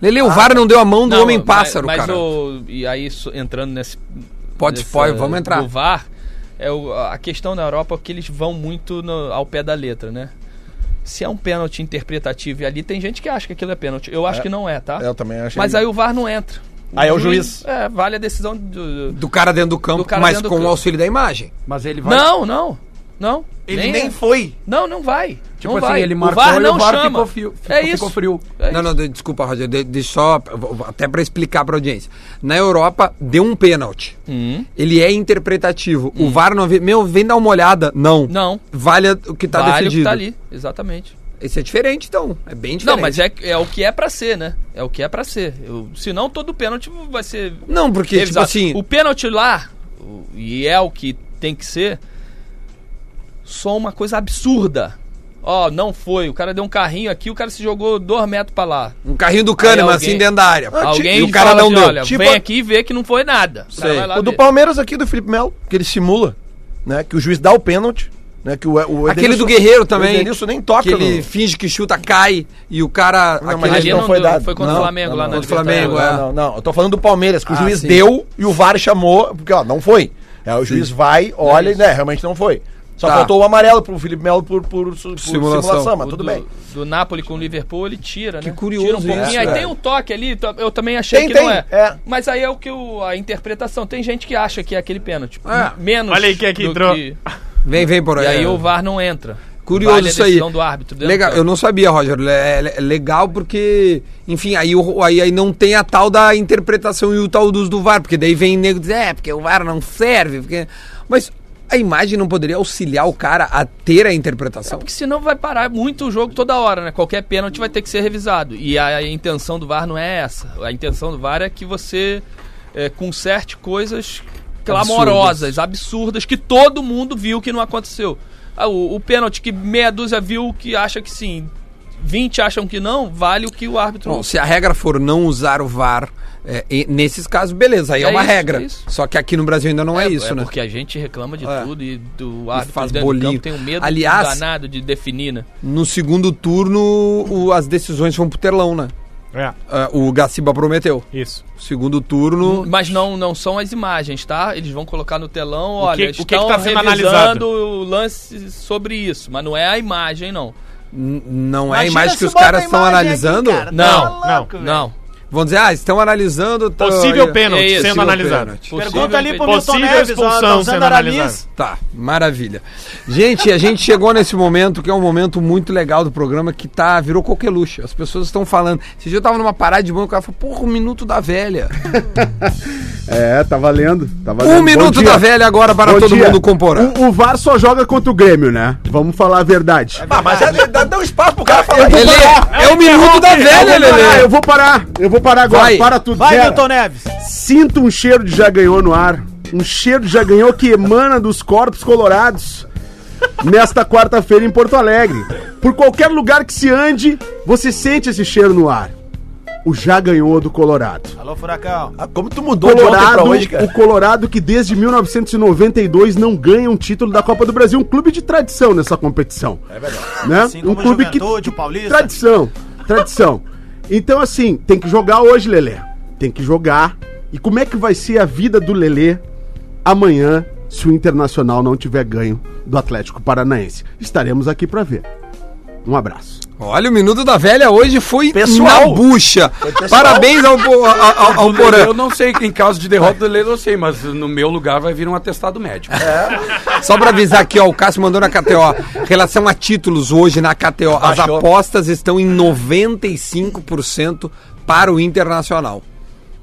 Lele, o VAR não deu a mão do Não, Homem-Pássaro, mas, mas cara. o- e aí, entrando nesse. Pode, pode, vamos entrar. Do VAR, é o- a questão na Europa é que eles vão muito no- ao pé da letra, né? Se é um pênalti interpretativo e ali tem gente que acha que aquilo é pênalti. Eu acho que não é, tá? Eu também achei. Mas aí o VAR não entra. Ah, é o juiz. É, vale a decisão do. Do cara dentro do campo, Do mas do com o auxílio da imagem. Mas ele vai. Não, não. Não. Ele nem foi. Não, não vai. Tipo não assim, vai. ele o marcou VAR e não o VAR chama. ficou frio. é ficou- isso. ficou frio. É não, não, de- desculpa, Roger, de, de só, até pra explicar pra audiência. Na Europa, deu um pênalti. Hum. Ele é interpretativo. O VAR não. Meu, vem dar uma olhada. Não. Não. Vale o que tá vale o que decidido. tá ali, exatamente. Esse é diferente, então. É bem diferente. Não, mas é, é o que é pra ser, né? É o que é pra ser. Eu, senão todo pênalti vai ser. Não, porque, tipo revisado. assim. O pênalti lá, o- e é o que tem que ser, só uma coisa absurda. Ó, não foi. O cara deu um carrinho aqui, o cara se jogou dois metros pra lá. Um carrinho do Kahneman, assim, alguém- dentro da área. Alguém e o cara não assim, deu. olha, Tipo vem aqui e vê que não foi nada. O cara Sei. vai lá O do. Palmeiras aqui, do Felipe Melo, que ele simula, né? Que o juiz dá o pênalti, né? Que o, o Aquele do Guerreiro também. O Edenilson nem toca Que ele no- finge que chuta, cai e o cara. Não, mas Ali ele não não foi deu, dado. foi contra o Não, Flamengo não, lá não, na contra o Flamengo, é. Não, não, não. Eu tô falando do Palmeiras, que o Ah, juiz sim. deu e o VAR chamou, porque, ó, não foi. É, o juiz vai, olha e, né, realmente não foi. Só Tá. faltou o amarelo pro Felipe Melo por, por, por Simulação. simulação. mas O tudo do, bem. Do Napoli com o Liverpool, ele tira, Que né? curioso Tira um pouquinho. isso, aí é. tem um toque ali, eu também achei Tem, que tem, não é. é. Mas aí é o que o, a interpretação. Tem gente que acha que é aquele pênalti. É. Menos. Olha aí quem é que entrou. que- Vem, vem por E aí. aí o VAR não entra. Curioso Vale a isso aí. do árbitro Legal, do eu não sabia, Roger. É, é legal porque, enfim, aí, aí, aí não tem a tal da interpretação e o tal dos do VAR, porque daí vem nego dizer, é, porque o VAR não serve, porque... Mas a imagem não poderia auxiliar o cara a ter a interpretação? Porque senão vai parar muito o jogo toda hora, né? Qualquer pênalti vai ter que ser revisado. E a, a intenção do VAR não é essa. A intenção do VAR é que você é, conserte coisas clamorosas, absurdas, que todo mundo viu que não aconteceu. Ah, o, o pênalti que meia dúzia viu que acha que sim, 20 acham que não, vale o que o árbitro. Bom, se a regra for não usar o VAR, é, e nesses casos, beleza, aí é, É uma isso, regra. é. Só que aqui no Brasil ainda não é, isso, né? porque a gente reclama de É. tudo e do árbitro faz bolinho. do campo tem um medo Aliás- danado de definir, né? No segundo turno, o- as decisões foram pro telão, né? É, Ah, o Gaciba prometeu. isso. Segundo turno, Mas não, não são as imagens, tá? Eles vão colocar no telão, olha, que- o que que estão tá sendo revisando analisado? o lance sobre isso, mas não é a imagem, não. Não é a imagem que os caras estão analisando. aqui, cara. Não, Tá louco, velho. Não. Vão dizer, ah, estão analisando. tá, Possível pênalti É sendo analisado. pênalti. Pergunta ali pro Milton Neves, ó, expulsão tá usando sendo Aramis. analisada. Tá, maravilha. Gente, a gente chegou nesse momento que é um momento muito legal do programa que tá, virou coqueluche. As pessoas estão falando. Esse dia eu tava numa parada de banco, o cara falou, porra, um minuto da velha. [laughs] É, tá valendo. Tá valendo. Um Bom minuto dia. da velha agora para Bom todo dia. mundo compor. O, o VAR só joga contra o Grêmio, né? Vamos falar a verdade. Ah, mas é, dá, dá um espaço pro cara falar. Lelê, é o minuto da velha, eu, vou parar, eu vou parar. Eu vou parar agora. Vai. Para tudo. Vai, Zero. Milton Neves. Sinto um cheiro de já ganhou no ar. Um cheiro de já ganhou que emana dos corpos colorados. Nesta quarta-feira em Porto Alegre. Por qualquer lugar que se ande, você sente esse cheiro no ar. O já ganhou do Colorado. Alô, Furacão. Ah, como tu mudou Colorado, pra hoje, cara? o Colorado que desde 1992 não ganha um título da Copa do Brasil, um clube de tradição nessa competição. É verdade. Né? Assim como o Juventude, o Paulista. Tradição, tradição. Então assim, tem que jogar hoje, Lelê. Tem que jogar. E como é que vai ser a vida do Lelê amanhã se o Internacional não tiver ganho do Atlético Paranaense? Estaremos aqui pra ver. Um abraço. Olha, o minuto da velha hoje foi Pessoal. na bucha. pessoal. Parabéns ao, ao, ao, ao Porã. Eu não sei, em caso de derrota do Lele eu sei, mas no meu lugar vai vir um atestado médico. Só pra avisar aqui, ó, o Cássio mandou na KTO. Relação a títulos hoje na KTO, as apostas estão em 95% para o Internacional.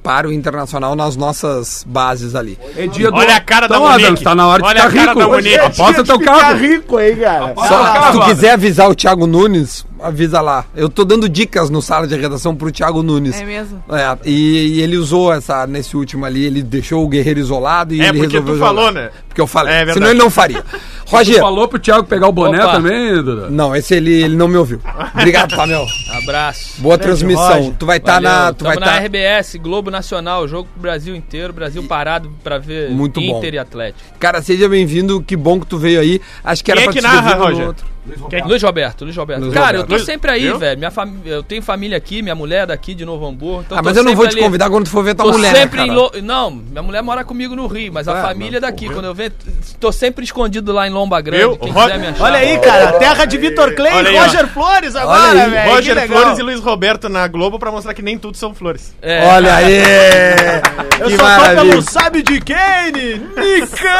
Para o Internacional nas nossas bases ali. É dia Olha a cara da Então, Monique. Adams, tá na hora de Olha ficar a cara rico. da é Aposta de teu carro. rico aí, cara. Só, Ah, se tu quiser avisar o Thiago Nunes, avisa lá. Eu tô dando dicas no sala de redação pro Thiago Nunes. É mesmo? É, e, e ele usou essa nesse último ali, ele deixou o Guerreiro isolado e É, ele porque resolveu tu jogar. falou, né? Porque eu falei. É verdade. Senão ele não faria. [laughs] Tu Roger. falou pro Thiago pegar o boné Opa. também, Duda? Não, esse ele, ele não me ouviu. Obrigado, Pamel. Abraço. Boa Grande transmissão. Roger. Tu vai estar Valeu. na, tu vai tá, na RBS, Globo Nacional, jogo pro Brasil inteiro, Brasil parado pra ver Muito bom. Inter e Atlético. Cara, seja bem-vindo. Que bom que tu veio aí. Acho que era Quem é pra que te ter narra, Roger? outro. Quem- Luiz Roberto, Luiz Roberto. Luiz Cara, eu Roberto. tô sempre aí, velho. Minha fam... Eu tenho família aqui, minha mulher é daqui de Novo Hamburgo. Então Ah, mas eu não vou te ali. convidar quando tu for ver tua Tô mulher. né, sempre em cara? Lo... Não, minha mulher mora comigo no Rio, mas a Ah, família é daqui. Quando eu venho, tô sempre escondido lá em Lomba Grande. Viu? Quem Ro- quiser me achar. Olha aí, cara. Terra de Vitor Clay e ó. Roger Flores agora, velho. Roger. Flores e Luiz Roberto na Globo pra mostrar que nem tudo são flores. É. Olha aí! [laughs] Eu que maravilha. pelo sabe de quem? [laughs] Nicão!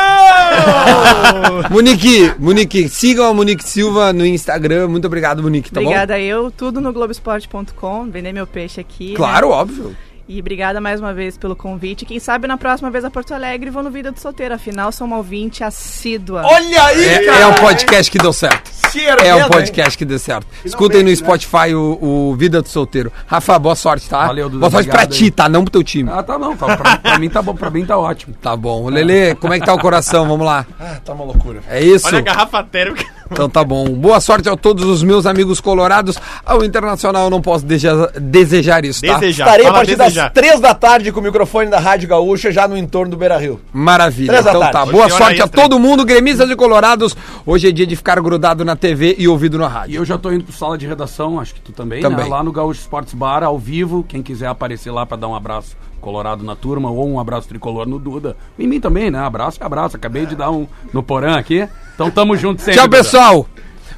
Monique, Monique, sigam a Monique Silva no Instagram. Muito obrigado, Monique, tá obrigada eu, tudo no Globoesporte.com, vender meu peixe aqui. bom? né? Claro, óbvio. E obrigada mais uma vez pelo convite. Quem sabe na próxima vez a Porto Alegre vou no Vida do Solteiro. Afinal, sou uma ouvinte assídua. Olha aí, É, cara! é um podcast que deu certo. Se É erguendo, um podcast que dê certo. Escutem no Spotify o, o Vida do Solteiro. Rafa, boa sorte, tá? Valeu, Duda, boa sorte pra obrigado ti, aí. tá? Não pro teu time. Ah, tá bom. Tá, pra, pra mim tá bom. Pra mim tá ótimo. Tá bom. Lele, como é que tá o coração? Vamos lá. Ah, tá uma loucura. É isso? Olha a garrafa térmica. Então tá bom. Boa sorte a todos os meus amigos colorados. Ao Internacional eu não posso desejar, desejar isso, tá? Desejar. Estarei a Fala partir desejar. das três da tarde com o microfone da Rádio Gaúcha já no entorno do Beira Rio. Maravilha. Três da Então tarde. tá. Hoje Boa sorte a todo mundo, gremistas e colorados. Hoje é dia de ficar grudado na TV e ouvido na E rádio. eu já tô indo pro sala de redação, acho que tu também, Também. né? Lá no Gaúcho Sports Bar, ao vivo. Quem quiser aparecer lá pra dar um abraço colorado na turma ou um abraço tricolor no Duda. Em mim também, né? Abraço é abraço. Acabei de dar um no Porã aqui. Então tamo junto sempre. Tchau, pessoal.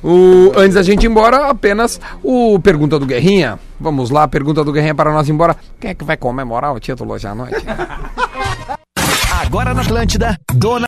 O, antes da gente ir embora, apenas o Pergunta do Guerrinha. Vamos lá, Pergunta do Guerrinha para nós ir embora. Quem é que vai comemorar o título hoje à noite? [laughs] Agora na Atlântida, Dona